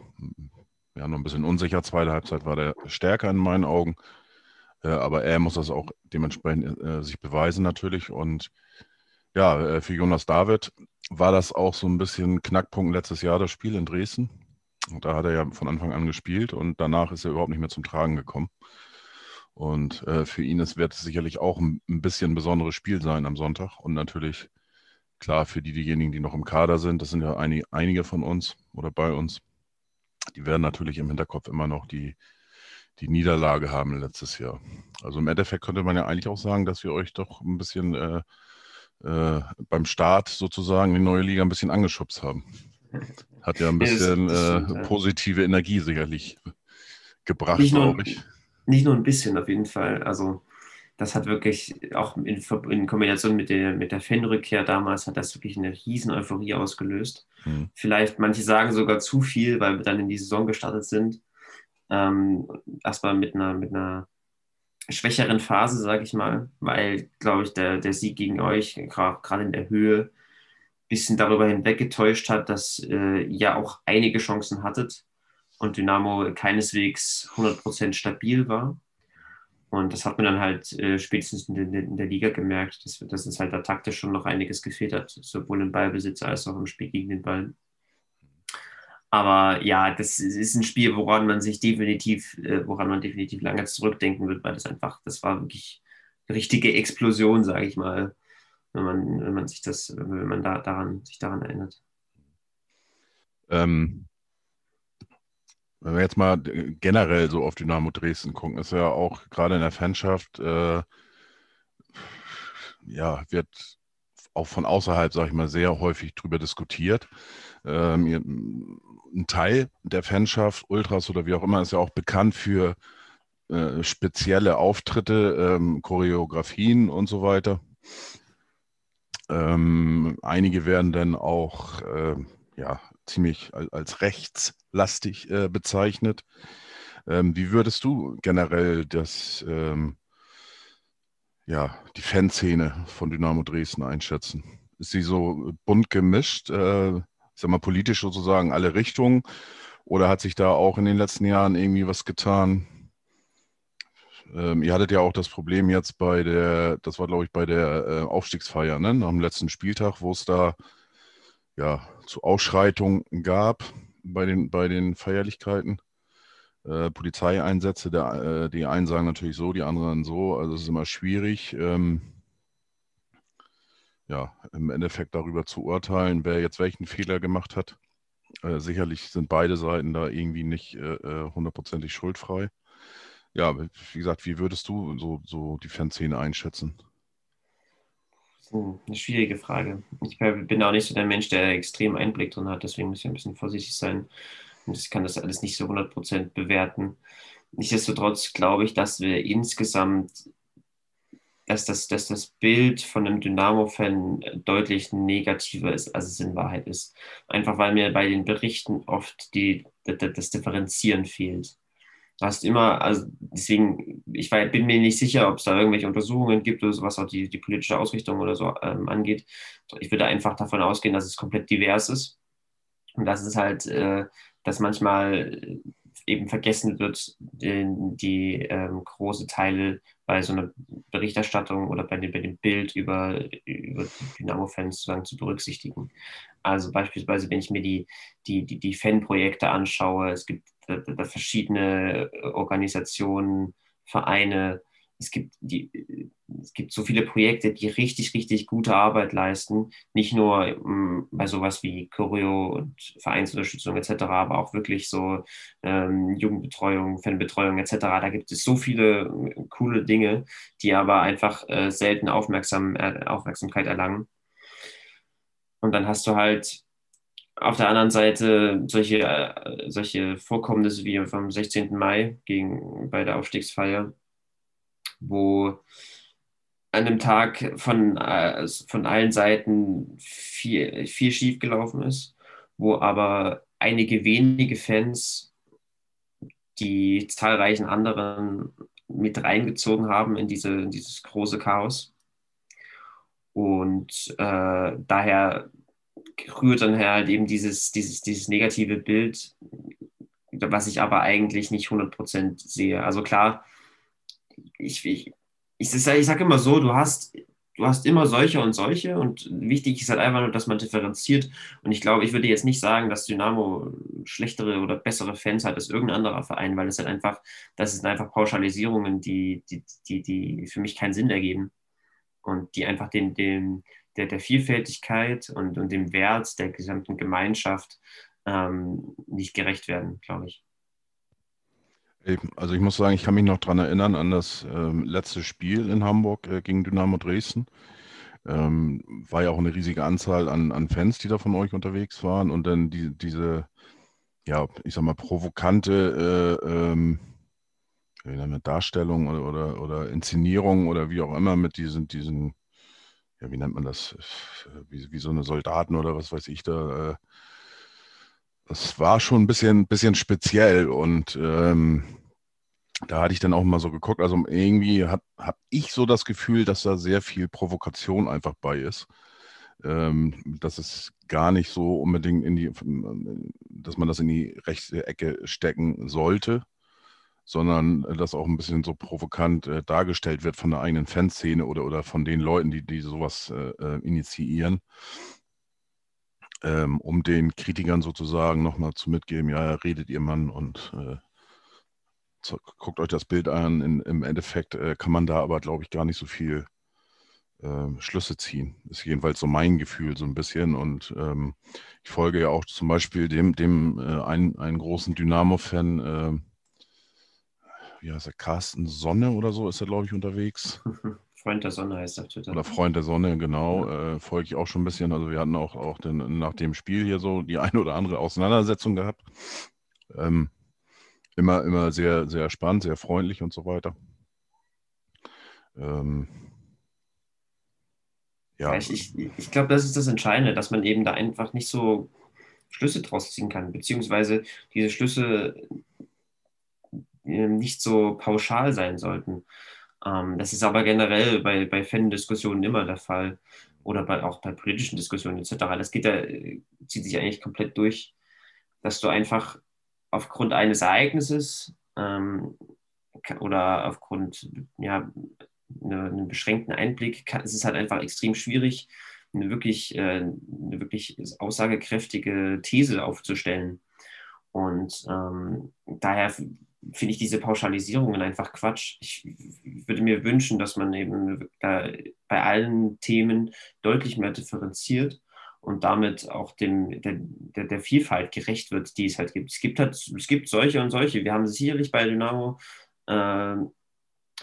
ja, noch ein bisschen unsicher, zweite Halbzeit war der stärker in meinen Augen, äh, aber er muss das auch dementsprechend äh, sich beweisen natürlich. Und ja, äh, für Jonas David war das auch so ein bisschen Knackpunkt letztes Jahr, das Spiel in Dresden. Da hat er ja von Anfang an gespielt und danach ist er überhaupt nicht mehr zum Tragen gekommen. Und äh, für ihn ist, wird es sicherlich auch ein, ein, bisschen ein besonderes Spiel sein am Sonntag. Und natürlich, klar, für die, diejenigen, die noch im Kader sind, das sind ja einig, einige von uns oder bei uns, die werden natürlich im Hinterkopf immer noch die, die Niederlage haben letztes Jahr. Also im Endeffekt könnte man ja eigentlich auch sagen, dass wir euch doch ein bisschen äh, äh, beim Start sozusagen die neue Liga ein bisschen angeschubst haben. Hat ja ein bisschen ja, das, das äh, positive Energie sicherlich gebracht, glaube ich. Nicht nur ein bisschen auf jeden Fall. Also das hat wirklich auch in, in Kombination mit der, mit der Fanrückkehr damals hat das wirklich eine riesen Euphorie ausgelöst. Hm. Vielleicht, manche sagen sogar zu viel, weil wir dann in die Saison gestartet sind. Ähm, erstmal mit einer, mit einer schwächeren Phase, sage ich mal, weil, glaube ich, der, der Sieg gegen euch, gerade in der Höhe, bisschen darüber hinweggetäuscht hat, dass äh, ihr auch einige Chancen hattet und Dynamo keineswegs 100% stabil war. Und das hat man dann halt äh, spätestens in, in, in, der Liga gemerkt, dass, dass es halt da taktisch schon noch einiges gefehlt hat, sowohl im Ballbesitz als auch im Spiel gegen den Ball. Aber ja, das ist ein Spiel, woran man sich definitiv, äh, woran man definitiv lange zurückdenken wird, weil das einfach, das war wirklich eine richtige Explosion, sage ich mal wenn man, wenn man sich das, wenn man da daran, sich daran erinnert. Ähm, wenn wir jetzt mal generell so auf Dynamo Dresden gucken, ist ja auch gerade in der Fanschaft, äh, ja, wird auch von außerhalb, sage ich mal, sehr häufig drüber diskutiert. Ähm, ein Teil der Fanschaft, Ultras oder wie auch immer, ist ja auch bekannt für äh, spezielle Auftritte, ähm, Choreografien und so weiter. Ähm, einige werden dann auch äh, ja, ziemlich als, rechtslastig äh, bezeichnet. Ähm, wie würdest du generell das, ähm, ja, die Fanszene von Dynamo Dresden einschätzen? Ist sie so bunt gemischt, äh, sag mal politisch sozusagen alle Richtungen? Oder hat sich da auch in den letzten Jahren irgendwie was getan? Ähm, ihr hattet ja auch das Problem jetzt bei der, das war glaube ich bei der äh, Aufstiegsfeier, ne? Am letzten Spieltag, wo es da ja zu Ausschreitungen gab bei den, bei den Feierlichkeiten. äh, Polizeieinsätze. Der, äh, die einen sagen natürlich so, die anderen so. Also es ist immer schwierig, ähm, ja, im Endeffekt darüber zu urteilen, wer jetzt welchen Fehler gemacht hat. Äh, sicherlich sind beide Seiten da irgendwie nicht äh, äh, hundertprozentig schuldfrei. Ja, wie gesagt, wie würdest du so, so die Fanszene einschätzen? eine schwierige Frage. Ich bin auch nicht so der Mensch, der extrem Einblick drin hat, deswegen muss ich ein bisschen vorsichtig sein. Und ich kann das alles nicht so 100% bewerten. Nichtsdestotrotz glaube ich, dass wir insgesamt, dass das, dass das Bild von einem Dynamo-Fan deutlich negativer ist, als es in Wahrheit ist. Einfach weil mir bei den Berichten oft die, das Differenzieren fehlt. Du hast immer, also deswegen, ich bin mir nicht sicher, ob es da irgendwelche Untersuchungen gibt oder so, was auch die, die politische Ausrichtung oder so ähm, angeht. Ich würde einfach davon ausgehen, dass es komplett divers ist. Und dass es halt, äh, dass manchmal eben vergessen wird, die, ähm, große Teile bei so einer Berichterstattung oder bei dem, bei dem Bild über, über Dynamo-Fans sozusagen zu berücksichtigen. Also beispielsweise, wenn ich mir die, die, die, die Fanprojekte anschaue, es gibt verschiedene Organisationen, Vereine, es gibt, die, es gibt so viele Projekte, die richtig, richtig gute Arbeit leisten. Nicht nur m, mm, bei sowas wie Choreo und Vereinsunterstützung etc., aber auch wirklich so ähm, Jugendbetreuung, Fanbetreuung etc. Da gibt es so viele äh, coole Dinge, die aber einfach äh, selten Aufmerksam, äh, Aufmerksamkeit erlangen. Und dann hast du halt auf der anderen Seite solche, äh, solche Vorkommnisse wie vom 16. Mai gegen, bei der Aufstiegsfeier, wo an dem Tag von, äh, von allen Seiten viel, viel schief gelaufen ist, wo aber einige wenige Fans die zahlreichen anderen mit reingezogen haben in, diese, dieses große Chaos. Und äh, daher rührt dann halt eben dieses, dieses, dieses negative Bild, was ich aber eigentlich nicht 100% sehe. Also klar, ich, ich, ich, ich sage immer so, du hast, du hast immer solche und solche und wichtig ist halt einfach nur, dass man differenziert. Und ich glaube, ich würde jetzt nicht sagen, dass Dynamo schlechtere oder bessere Fans hat als irgendein anderer Verein, weil es halt einfach, das sind einfach Pauschalisierungen, die, die, die, die für mich keinen Sinn ergeben und die einfach den, den, der, der Vielfältigkeit und, und dem Wert der gesamten Gemeinschaft ähm, nicht gerecht werden, glaube ich. Also ich muss sagen, ich kann mich noch daran erinnern an das ähm, letzte Spiel in Hamburg äh, gegen Dynamo Dresden. Ähm, war ja auch eine riesige Anzahl an, an Fans, die da von euch unterwegs waren und dann die, diese, ja, ich sag mal, provokante äh, ähm, Darstellung oder, oder, oder Inszenierung oder wie auch immer mit diesen, diesen ja, wie nennt man das, wie, wie so eine Soldaten oder was weiß ich da. Äh, das war schon ein bisschen, bisschen speziell und ähm, da hatte ich dann auch mal so geguckt. Also irgendwie habe hab ich so das Gefühl, dass da sehr viel Provokation einfach bei ist. Ähm, dass es gar nicht so unbedingt in die, dass man das in die rechte Ecke stecken sollte sondern äh, das auch ein bisschen so provokant äh, dargestellt wird von der eigenen Fanszene oder, oder von den Leuten, die, die sowas äh, äh initiieren, ähm, um den Kritikern sozusagen nochmal zu mitgeben, ja, redet ihr Mann und äh, so, guckt euch das Bild an. In, Im Endeffekt äh, kann man da aber, glaube ich, gar nicht so viel Schlüsse ziehen. Ist jedenfalls so mein Gefühl so ein bisschen. Und ähm, ich folge ja auch zum Beispiel dem, dem einen, einen großen Dynamo-Fan, wie heißt er, Carsten Sonne oder so ist er, glaube ich, unterwegs. <laughs> Freund der Sonne heißt er Twitter. Oder Freund der Sonne, genau. Ja. Äh, folge ich auch schon ein bisschen. Also wir hatten auch, auch den, nach dem Spiel hier so die eine oder andere Auseinandersetzung gehabt. Ähm, immer, immer sehr, sehr spannend, sehr freundlich und so weiter. Ähm, ja. Ich, ich, ich glaube, das ist das Entscheidende, dass man eben da einfach nicht so Schlüsse draus ziehen kann, beziehungsweise diese Schlüsse nicht so pauschal sein sollten. Ähm, das ist aber generell bei, bei Fan-Diskussionen immer der Fall oder bei, auch bei politischen Diskussionen etc. Das geht da, zieht sich eigentlich komplett durch, dass du einfach aufgrund eines Ereignisses ähm, oder aufgrund ja, ne, einem beschränkten Einblick kann, es ist halt einfach extrem schwierig, eine wirklich, äh, eine wirklich aussagekräftige These aufzustellen. Und ähm, daher finde ich diese Pauschalisierungen einfach Quatsch. Ich würde mir wünschen, dass man eben bei allen Themen deutlich mehr differenziert und damit auch dem, der, der, der, Vielfalt gerecht wird, die es halt gibt. Es gibt halt, es gibt solche und solche. Wir haben sicherlich bei Dynamo äh,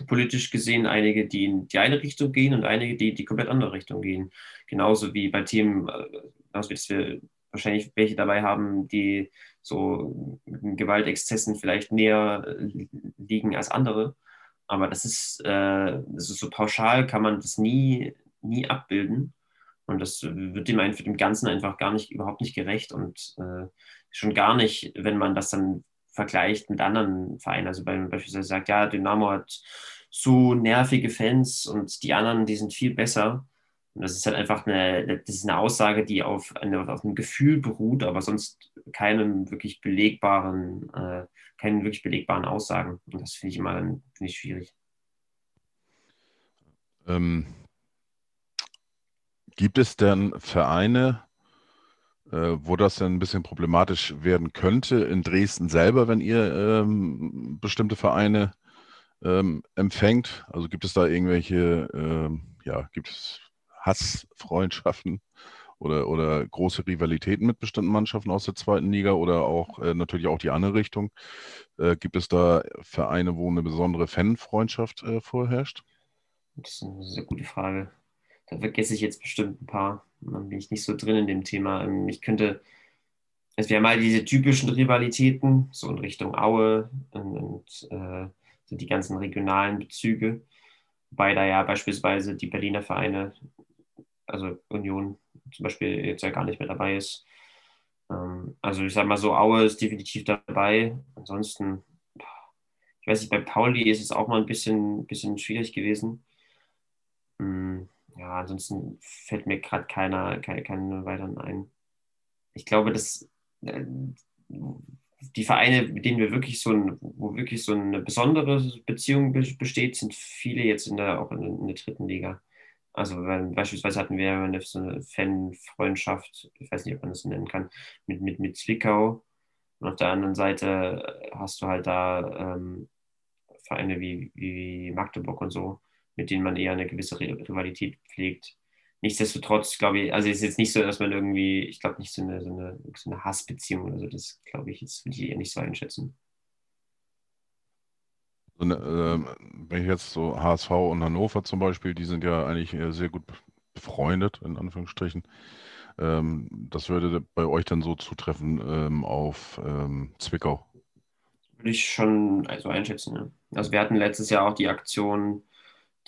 politisch gesehen einige, die in die eine Richtung gehen und einige, die in die komplett andere Richtung gehen. Genauso wie bei Themen, äh, dass wir wahrscheinlich welche dabei haben, die so Gewaltexzessen vielleicht näher äh, liegen als andere. Aber das ist, äh, das ist so pauschal, kann man das nie, nie abbilden. Und das wird dem, dem Ganzen einfach gar nicht, überhaupt nicht gerecht und äh, schon gar nicht, wenn man das dann vergleicht mit anderen Vereinen. Also wenn man beispielsweise sagt, ja, Dynamo hat so nervige Fans und die anderen, die sind viel besser. Und das ist halt einfach eine, das ist eine Aussage, die auf, eine, auf einem Gefühl beruht, aber sonst keinen wirklich belegbaren, äh, keinen wirklich belegbaren Aussagen. Und das finde ich immer find ich schwierig. Ähm, Gibt es denn Vereine, äh, wo das dann ein bisschen problematisch werden könnte in Dresden selber, wenn ihr ähm, bestimmte Vereine ähm, empfängt? Also gibt es da irgendwelche, ähm, ja, gibt es Hassfreundschaften oder, oder große Rivalitäten mit bestimmten Mannschaften aus der zweiten Liga oder auch äh, natürlich auch die andere Richtung? Äh, gibt es da Vereine, wo eine besondere Fanfreundschaft äh, vorherrscht? Das ist eine sehr gute Frage. Da vergesse ich jetzt bestimmt ein paar. Dann bin ich nicht so drin in dem Thema. Ähm, ich könnte, es wären mal diese typischen Rivalitäten, so in Richtung Aue und, und äh, die ganzen regionalen Bezüge. Wobei da ja beispielsweise die Berliner Vereine, also Union zum Beispiel, jetzt ja gar nicht mehr dabei ist. Ähm, also ich sage mal so, Aue ist definitiv dabei. Ansonsten, ich weiß nicht, bei Pauli ist es auch mal ein bisschen, bisschen schwierig gewesen. Hm ja, ansonsten fällt mir gerade keiner, keine, keine weiteren ein. Ich glaube, dass äh, die Vereine, mit denen wir wirklich so ein, wo wirklich so eine besondere Beziehung besteht, sind viele jetzt in der, auch in, in der dritten Liga. Also wenn, beispielsweise hatten wir eine, so eine Fanfreundschaft, ich weiß nicht, ob man das nennen kann, mit, mit, mit Zwickau. Und auf der anderen Seite hast du halt da ähm, Vereine wie, wie Magdeburg und so, mit denen man eher eine gewisse Rivalität pflegt. Nichtsdestotrotz glaube ich, also es ist jetzt nicht so, dass man irgendwie, ich glaube nicht so eine, so eine, so eine Hassbeziehung oder so, das glaube ich, jetzt würde ich eher nicht so einschätzen. So eine, äh, wenn ich jetzt so HSV und Hannover zum Beispiel, die sind ja eigentlich sehr gut befreundet, in Anführungsstrichen. Ähm, das würde bei euch dann so zutreffen ähm, auf ähm, Zwickau. Würde ich schon also einschätzen, ja. Also wir hatten letztes Jahr auch die Aktion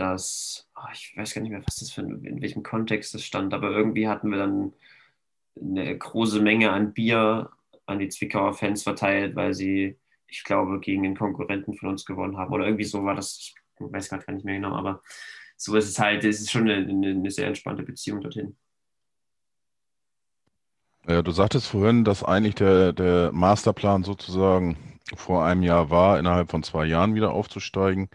dass, oh, ich weiß gar nicht mehr, was das für in welchem Kontext das stand, aber irgendwie hatten wir dann eine große Menge an Bier an die Zwickauer Fans verteilt, weil sie, ich glaube, gegen den Konkurrenten von uns gewonnen haben. Oder irgendwie so war das, ich weiß gerade gar nicht mehr genau, aber so ist es halt, es ist schon eine, eine sehr entspannte Beziehung dorthin. Ja, du sagtest vorhin, dass eigentlich der, der Masterplan sozusagen vor einem Jahr war, innerhalb von zwei Jahren wieder aufzusteigen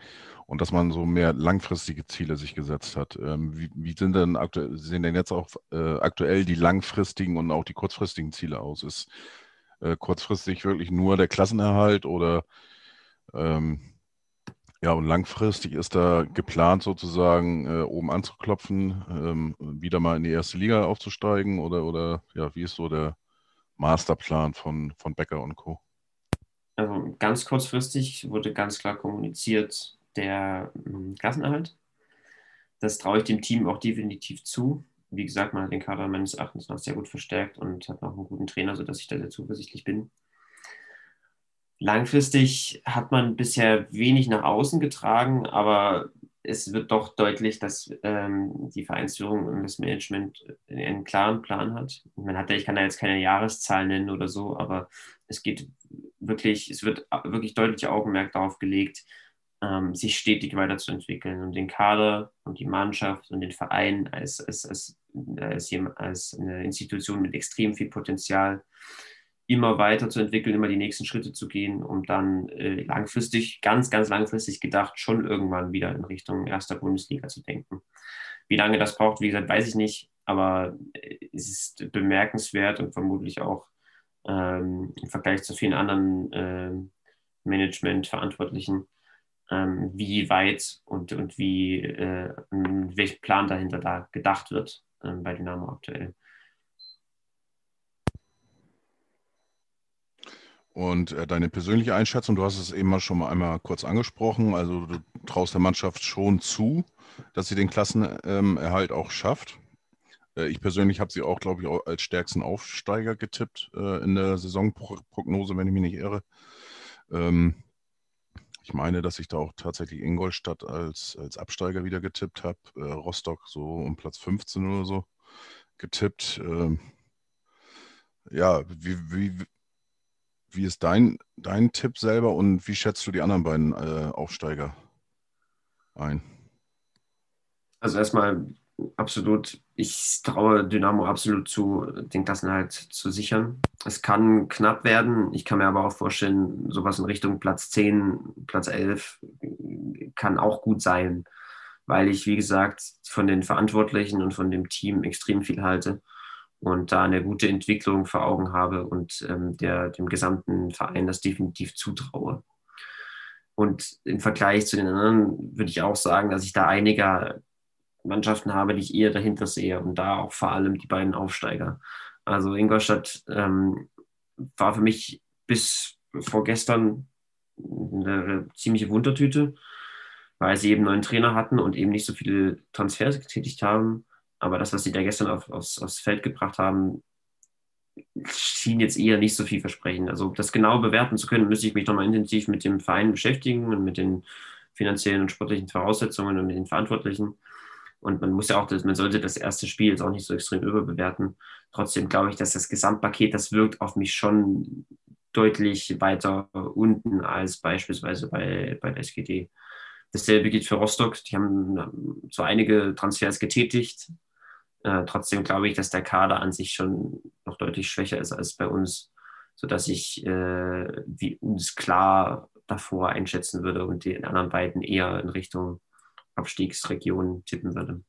und dass man so mehr langfristige Ziele sich gesetzt hat. Ähm, wie, wie, sind denn aktuell, sehen denn jetzt auch äh, aktuell die langfristigen und auch die kurzfristigen Ziele aus? Ist äh, kurzfristig wirklich nur der Klassenerhalt oder ähm, ja, und langfristig ist da geplant sozusagen äh, oben anzuklopfen, ähm, wieder mal in die erste Liga aufzusteigen oder, oder ja, wie ist so der Masterplan von, von Becker und Co.? Also ganz kurzfristig wurde ganz klar kommuniziert, der ähm, Klassenerhalt. Das traue ich dem Team auch definitiv zu. Wie gesagt, man hat den Kader meines Erachtens noch sehr gut verstärkt und hat noch einen guten Trainer, sodass ich da sehr zuversichtlich bin. Langfristig hat man bisher wenig nach außen getragen, aber es wird doch deutlich, dass ähm, die Vereinsführung und das Management einen klaren Plan hat. Man hat, ich kann da jetzt keine Jahreszahl nennen oder so, aber es geht wirklich, es wird wirklich deutlich Augenmerk darauf gelegt, ähm, sich stetig weiterzuentwickeln und den Kader und die Mannschaft und den Verein als, als, als, als, als eine Institution mit extrem viel Potenzial immer weiterzuentwickeln, immer die nächsten Schritte zu gehen, um dann äh, langfristig, ganz, ganz langfristig gedacht, schon irgendwann wieder in Richtung erster Bundesliga zu denken. Wie lange das braucht, wie gesagt, weiß ich nicht, aber äh, es ist bemerkenswert und vermutlich auch ähm, im Vergleich zu vielen anderen ähm, Management, Verantwortlichen, ähm, wie weit und, und wie, äh, welchen Plan dahinter da gedacht wird ähm, bei Dynamo aktuell. Und äh, deine persönliche Einschätzung, du hast es eben mal schon mal einmal kurz angesprochen, also du traust der Mannschaft schon zu, dass sie den Klassenerhalt ähm, auch schafft. Äh, ich persönlich habe sie auch, glaube ich, als stärksten Aufsteiger getippt äh, in der Saisonprognose, wenn ich mich nicht irre. Ähm, ich meine, dass ich da auch tatsächlich Ingolstadt als, als Absteiger wieder getippt habe. Äh, Rostock so um Platz 15 oder so getippt. Ähm, ja, wie, wie, wie ist dein, dein Tipp selber und wie schätzt du die anderen beiden äh, Aufsteiger ein? Also erstmal absolut, ich traue Dynamo absolut zu, den Klassenhalt zu sichern. Es kann knapp werden. Ich kann mir aber auch vorstellen, sowas in Richtung Platz 10, Platz 11 kann auch gut sein, weil ich, wie gesagt, von den Verantwortlichen und von dem Team extrem viel halte und da eine gute Entwicklung vor Augen habe und ähm, der, dem gesamten Verein das definitiv zutraue. Und im Vergleich zu den anderen würde ich auch sagen, dass ich da einige Mannschaften habe, die ich eher dahinter sehe und da auch vor allem die beiden Aufsteiger. Also Ingolstadt ähm, war für mich bis vorgestern eine ziemliche Wundertüte, weil sie eben neuen Trainer hatten und eben nicht so viele Transfers getätigt haben. Aber das, was sie da gestern auf, aufs, aufs Feld gebracht haben, schien jetzt eher nicht so viel versprechen. Also das genau bewerten zu können, müsste ich mich nochmal intensiv mit dem Verein beschäftigen und mit den finanziellen und sportlichen Voraussetzungen und mit den Verantwortlichen. Und man muss ja auch, man sollte das erste Spiel jetzt auch nicht so extrem überbewerten. Trotzdem glaube ich, dass das Gesamtpaket, das wirkt auf mich schon deutlich weiter unten als beispielsweise bei, bei der SGD. Dasselbe gilt für Rostock. Die haben so einige Transfers getätigt. Äh, trotzdem glaube ich, dass der Kader an sich schon noch deutlich schwächer ist als bei uns, sodass ich äh, wie uns klar davor einschätzen würde und die anderen beiden eher in Richtung Abstiegsregion tippen würde.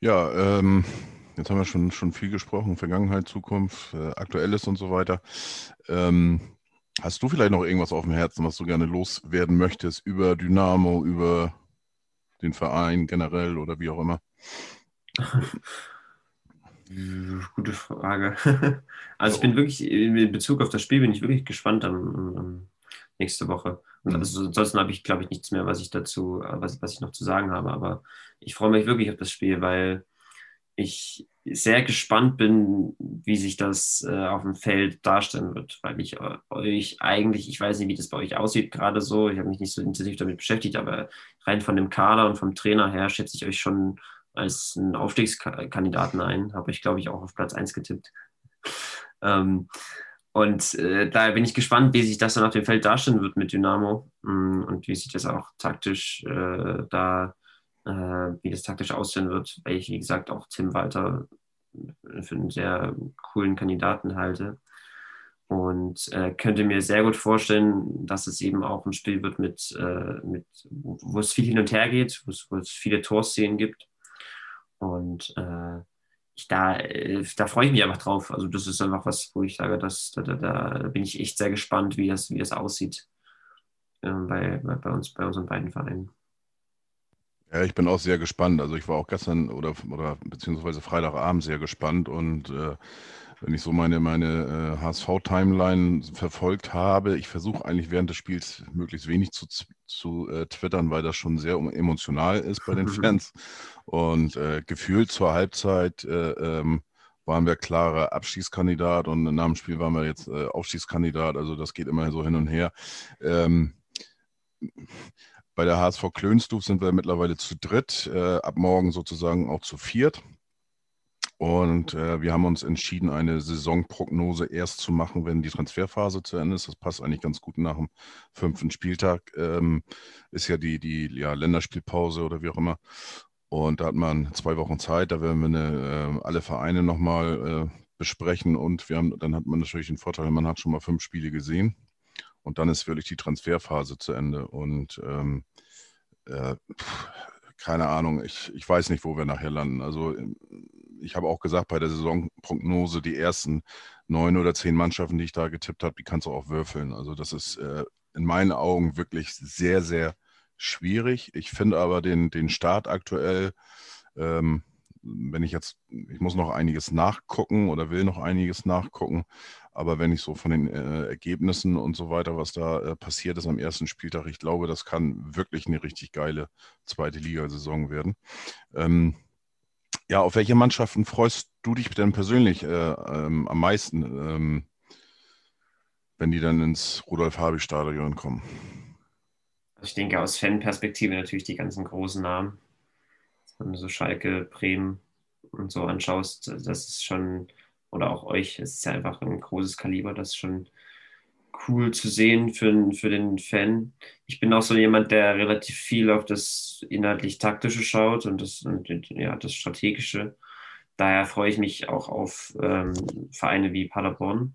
Ja, ähm, jetzt haben wir schon, schon viel gesprochen, Vergangenheit, Zukunft, äh, Aktuelles und so weiter. Ähm, hast du vielleicht noch irgendwas auf dem Herzen, was du gerne loswerden möchtest über Dynamo, über den Verein generell oder wie auch immer? <laughs> Gute Frage. <laughs> Also ich bin wirklich, in Bezug auf das Spiel bin ich wirklich gespannt am, am nächste Woche. Mhm. also, ansonsten habe ich, glaube ich, nichts mehr, was ich dazu, was, was ich noch zu sagen habe. Aber ich freue mich wirklich auf das Spiel, weil ich sehr gespannt bin, wie sich das äh, auf dem Feld darstellen wird, weil ich äh, euch eigentlich, ich weiß nicht, wie das bei euch aussieht, gerade so, ich habe mich nicht so intensiv damit beschäftigt, aber rein von dem Kader und vom Trainer her schätze ich euch schon als einen Aufstiegskandidaten ein. Habe ich, glaube ich, auch auf Platz 1 getippt. ähm, und äh, daher bin ich gespannt, wie sich das dann auf dem Feld darstellen wird mit Dynamo mm, und wie sich das auch taktisch äh, da, äh, wie das taktisch aussehen wird, weil ich, wie gesagt, auch Tim Walter für einen sehr coolen Kandidaten halte. Und äh, könnte mir sehr gut vorstellen, dass es eben auch ein Spiel wird, mit, äh, mit, wo es viel hin und her geht, wo es viele Torszenen gibt. Und äh, ich, da, äh, da freue ich mich einfach drauf. Also das ist einfach was, wo ich sage, dass, da, da, da bin ich echt sehr gespannt, wie das, wie das aussieht ähm, bei, bei, uns, bei unseren beiden Vereinen. Ja, ich bin auch sehr gespannt. Also ich war auch gestern oder, oder beziehungsweise Freitagabend sehr gespannt und äh, wenn ich so meine, meine äh, HSV-Timeline verfolgt habe, ich versuche eigentlich während des Spiels möglichst wenig zu, zu äh, twittern, weil das schon sehr emotional ist bei den <laughs> Fans. Und äh, gefühlt zur Halbzeit äh, ähm, waren wir klarer Abstiegskandidat und nach dem Spiel waren wir jetzt äh, Aufstiegskandidat. Also das geht immer so hin und her. Ähm, bei der HSV Klönstuf sind wir mittlerweile zu dritt, äh, ab morgen sozusagen auch zu viert. Und äh, wir haben uns entschieden, eine Saisonprognose erst zu machen, wenn die Transferphase zu Ende ist. Das passt eigentlich ganz gut nach dem fünften Spieltag. Ähm, ist ja die, die ja, Länderspielpause oder wie auch immer. Und da hat man zwei Wochen Zeit. Da werden wir eine, äh, alle Vereine nochmal äh, besprechen. Und wir haben, dann hat man natürlich den Vorteil, man hat schon mal fünf Spiele gesehen. Und dann ist wirklich die Transferphase zu Ende. Und ähm, äh, keine Ahnung, ich, ich weiß nicht, wo wir nachher landen. Also ich habe auch gesagt bei der Saisonprognose, die ersten neun oder zehn Mannschaften, die ich da getippt habe, die kannst du auch würfeln. Also das ist äh, in meinen Augen wirklich sehr, sehr schwierig. Ich finde aber den, den Start aktuell, ähm, wenn ich jetzt, ich muss noch einiges nachgucken oder will noch einiges nachgucken, aber wenn ich so von den äh, Ergebnissen und so weiter, was da äh, passiert ist am ersten Spieltag, ich glaube, das kann wirklich eine richtig geile zweite Ligasaison werden. Ähm, ja, auf welche Mannschaften freust du dich denn persönlich äh, ähm, am meisten, ähm, wenn die dann ins Rudolf-Habich-Stadion kommen? Ich denke aus Fanperspektive natürlich die ganzen großen Namen. Wenn du so Schalke, Bremen und so anschaust, das ist schon, oder auch euch, es ist ja einfach ein großes Kaliber, das schon cool zu sehen für, für den Fan. Ich bin auch so jemand, der relativ viel auf das inhaltlich-taktische schaut und das, und, ja, das Strategische. Daher freue ich mich auch auf ähm, Vereine wie Paderborn,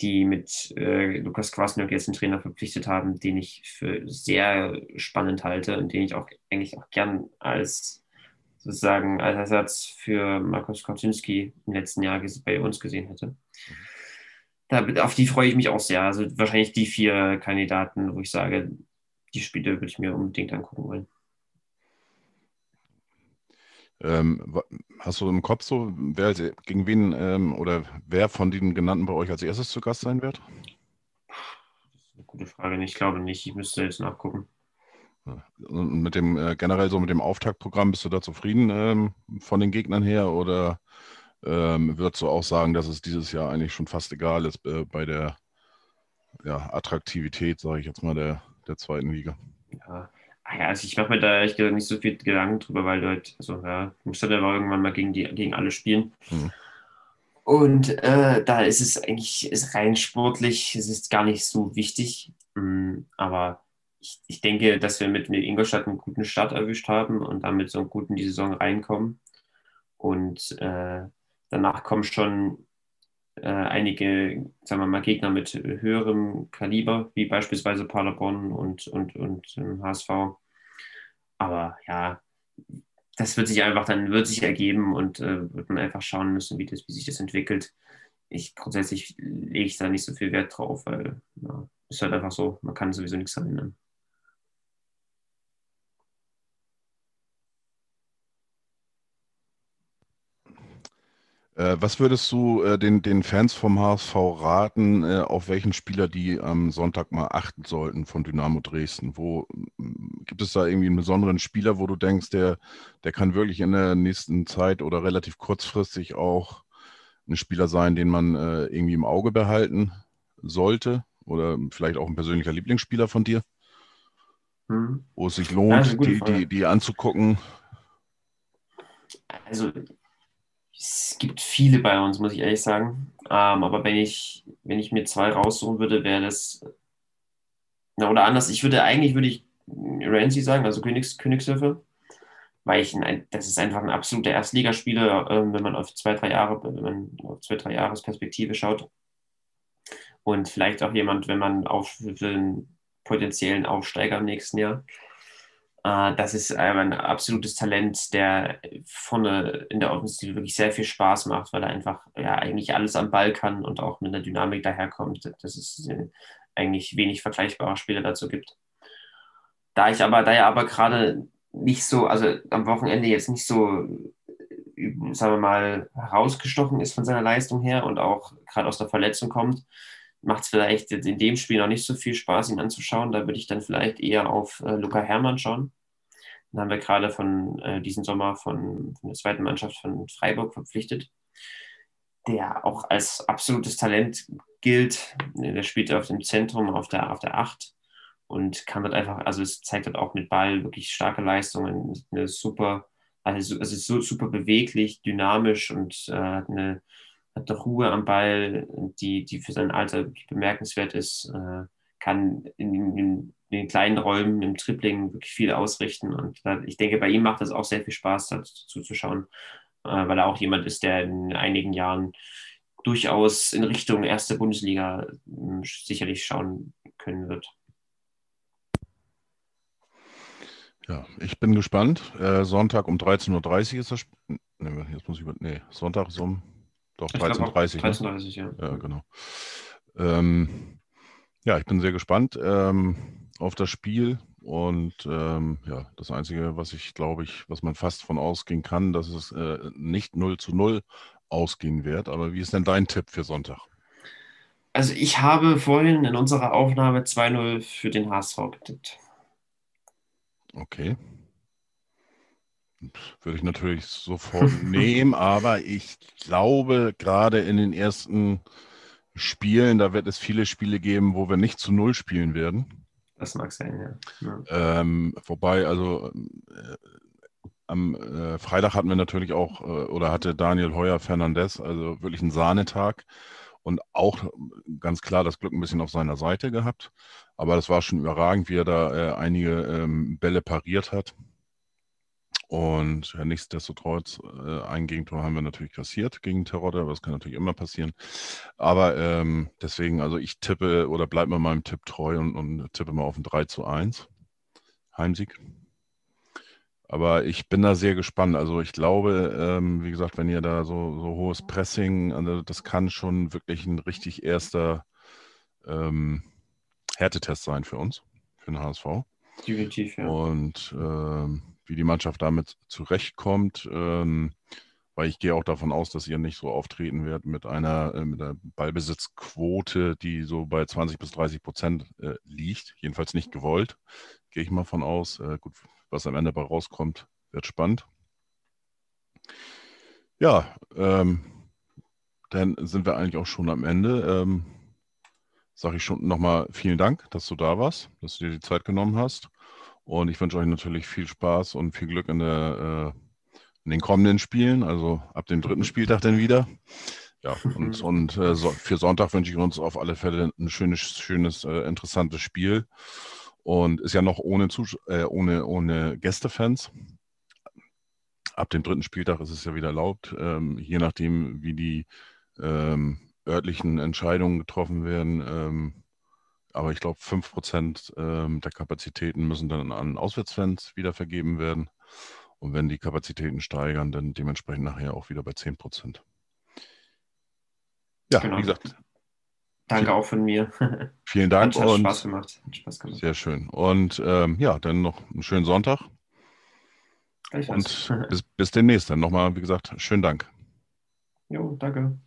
die mit äh, Lukas Kwasniok jetzt einen Trainer verpflichtet haben, den ich für sehr spannend halte und den ich auch eigentlich auch gern als sozusagen als Ersatz für Markus Koczynski im letzten Jahr bei uns gesehen hätte. Mhm. Da, auf die freue ich mich auch sehr. Also wahrscheinlich die vier Kandidaten, wo ich sage, die Spiele würde ich mir unbedingt angucken wollen. Ähm, hast du im Kopf so, wer gegen wen ähm, oder wer von den genannten bei euch als erstes zu Gast sein wird? eine gute Frage. Ich glaube nicht. Ich müsste jetzt nachgucken. Und mit dem äh, generell so mit dem Auftaktprogramm bist du da zufrieden ähm, von den Gegnern her oder ähm, würdest du auch sagen, dass es dieses Jahr eigentlich schon fast egal ist äh, bei der ja, Attraktivität, sage ich jetzt mal, der, der zweiten Liga? Ja, Ah ja, also ich mache mir da ehrlich gesagt nicht so viel Gedanken drüber, weil halt, also ja, du musst halt irgendwann mal gegen, die, gegen alle spielen. Mhm. Und äh, da ist es eigentlich ist rein sportlich, es ist gar nicht so wichtig. Mhm, aber ich, ich denke, dass wir mit, mit Ingolstadt einen guten Start erwischt haben und damit so gut in die Saison reinkommen. Und äh, danach kommen schon äh, einige, sagen wir mal, Gegner mit höherem Kaliber, wie beispielsweise Paderborn und, und, und ähm, HSV. Aber ja, das wird sich einfach dann wird sich ergeben und äh, wird man einfach schauen müssen, wie, das, wie sich das entwickelt. Ich grundsätzlich lege ich da nicht so viel Wert drauf, weil ja, ist halt einfach so, man kann sowieso nichts verändern. Was würdest du äh, den, den Fans vom HSV raten, äh, auf welchen Spieler die am Sonntag mal achten sollten von Dynamo Dresden? Wo gibt es da irgendwie einen besonderen Spieler, wo du denkst, der, der kann wirklich in der nächsten Zeit oder relativ kurzfristig auch ein Spieler sein, den man irgendwie im Auge behalten sollte? Oder vielleicht auch ein persönlicher Lieblingsspieler von dir? Hm. Wo es sich lohnt, die, die, die anzugucken? Also es gibt viele bei uns, muss ich ehrlich sagen. Ähm, aber wenn ich, wenn ich mir zwei raussuchen würde, wäre das. Na, oder anders, ich würde eigentlich würde ich Ramsey sagen, also Königs, Königshöfe, weil ich das ist einfach ein absoluter Erstligaspieler, äh, wenn man auf zwei, drei Jahre, wenn man auf zwei, drei Jahresperspektive schaut. Und vielleicht auch jemand, wenn man auf den potenziellen Aufsteiger im nächsten Jahr. Äh, das ist ein absolutes Talent, der vorne in der Offensive wirklich sehr viel Spaß macht, weil er einfach ja, eigentlich alles am Ball kann und auch mit einer Dynamik daherkommt, dass es äh, eigentlich wenig vergleichbare Spieler dazu gibt. Da ich aber, da er aber gerade nicht so, also am Wochenende jetzt nicht so, sagen wir mal, herausgestochen ist von seiner Leistung her und auch gerade aus der Verletzung kommt, macht es vielleicht in dem Spiel noch nicht so viel Spaß, ihn anzuschauen. Da würde ich dann vielleicht eher auf äh, Luca Hermann schauen. Den haben wir gerade von äh, diesem Sommer von, von, der zweiten Mannschaft von Freiburg verpflichtet, der auch als absolutes Talent gilt. Der spielt auf dem Zentrum, auf der, auf der Acht und kann dort einfach, also es zeigt dort auch mit Ball wirklich starke Leistungen, eine super, also es ist so super beweglich, dynamisch und äh, hat eine hat eine Ruhe am Ball, die, die für sein Alter bemerkenzwert ist, äh, kann in, in, in, den kleinen Räumen im Tripling wirklich viel ausrichten. Und ich denke, bei ihm macht es auch sehr viel Spaß, dazu zuzuschauen, äh, weil er auch jemand ist, der in einigen Jahren durchaus in Richtung erste Bundesliga äh, sicherlich schauen können wird. Ja, ich bin gespannt. Äh, Sonntag um 13.30 Uhr ist das Spiel. Nee, jetzt muss ich über. Nee, Sonntag ist um. Doch, 13.30 Uhr. 13.30 Uhr, ja. Ja, genau. Ähm, ja, ich bin sehr gespannt ähm, auf das Spiel. Und ähm, ja, das Einzige, was ich glaube ich, was man fast von ausgehen kann, dass es äh, nicht 0 zu 0 ausgehen wird. Aber wie ist denn dein Tipp für Sonntag? Also ich habe vorhin in unserer Aufnahme 2-0 für den HSV getippt. Okay. Würde ich natürlich sofort nehmen, <laughs> aber ich glaube, gerade in den ersten Spielen, da wird es viele Spiele geben, wo wir nicht zu Null spielen werden. Das mag sein, ja. ja. Ähm, wobei, also äh, am äh, Freitag hatten wir natürlich auch, äh, oder hatte Daniel Heuer Fernandez, also wirklich einen Sahnetag und auch ganz klar das Glück ein bisschen auf seiner Seite gehabt. Aber das war schon überragend, wie er da äh, einige ähm, Bälle pariert hat. Und nichtsdestotrotz, äh, ein Gegentor haben wir natürlich kassiert gegen Terodde, aber das kann natürlich immer passieren. Aber ähm, deswegen, also ich tippe oder bleibe mir meinem Tipp treu und, und tippe mal auf ein 3 zu 1. Heimsieg. Aber ich bin da sehr gespannt. Also ich glaube, ähm, wie gesagt, wenn ihr da so, so hohes Pressing, also das kann schon wirklich ein richtig erster ähm, Härtetest sein für uns, für den HSV. Definitiv, ja. Und ähm, wie die Mannschaft damit zurechtkommt, ähm, weil ich gehe auch davon aus, dass ihr nicht so auftreten werdet mit einer, äh, mit einer Ballbesitzquote, die so bei 20 bis 30 Prozent äh, liegt. Jedenfalls nicht gewollt, gehe ich mal von aus. Äh, gut, was am Ende dabei rauskommt, wird spannend. Ja, ähm, dann sind wir eigentlich auch schon am Ende. Ähm, Sage ich schon nochmal vielen Dank, dass du da warst, dass du dir die Zeit genommen hast. Und ich wünsche euch natürlich viel Spaß und viel Glück in, der, äh, in den kommenden Spielen, also ab dem dritten Spieltag dann wieder. Ja, und, und äh, so, für Sonntag wünsche ich uns auf alle Fälle ein schönes, schönes, äh, interessantes Spiel. Und ist ja noch ohne, Zus äh, ohne, ohne Gästefans. Ab dem dritten Spieltag ist es ja wieder erlaubt, ähm, je nachdem, wie die ähm, örtlichen Entscheidungen getroffen werden. Ähm, aber ich glaube, 5 Prozent ähm, der Kapazitäten müssen dann an Auswärtsfans wieder vergeben werden. Und wenn die Kapazitäten steigern, dann dementsprechend nachher auch wieder bei 10 Prozent. Ja, genau. wie gesagt. Danke auch von mir. <laughs> Vielen Dank. Hat, hat Spaß gemacht. Hat Spaß gemacht. Sehr schön. Und ähm, ja, dann noch einen schönen Sonntag. Und <laughs> bis, bis demnächst. Dann nochmal, wie gesagt, schönen Dank. Jo, danke.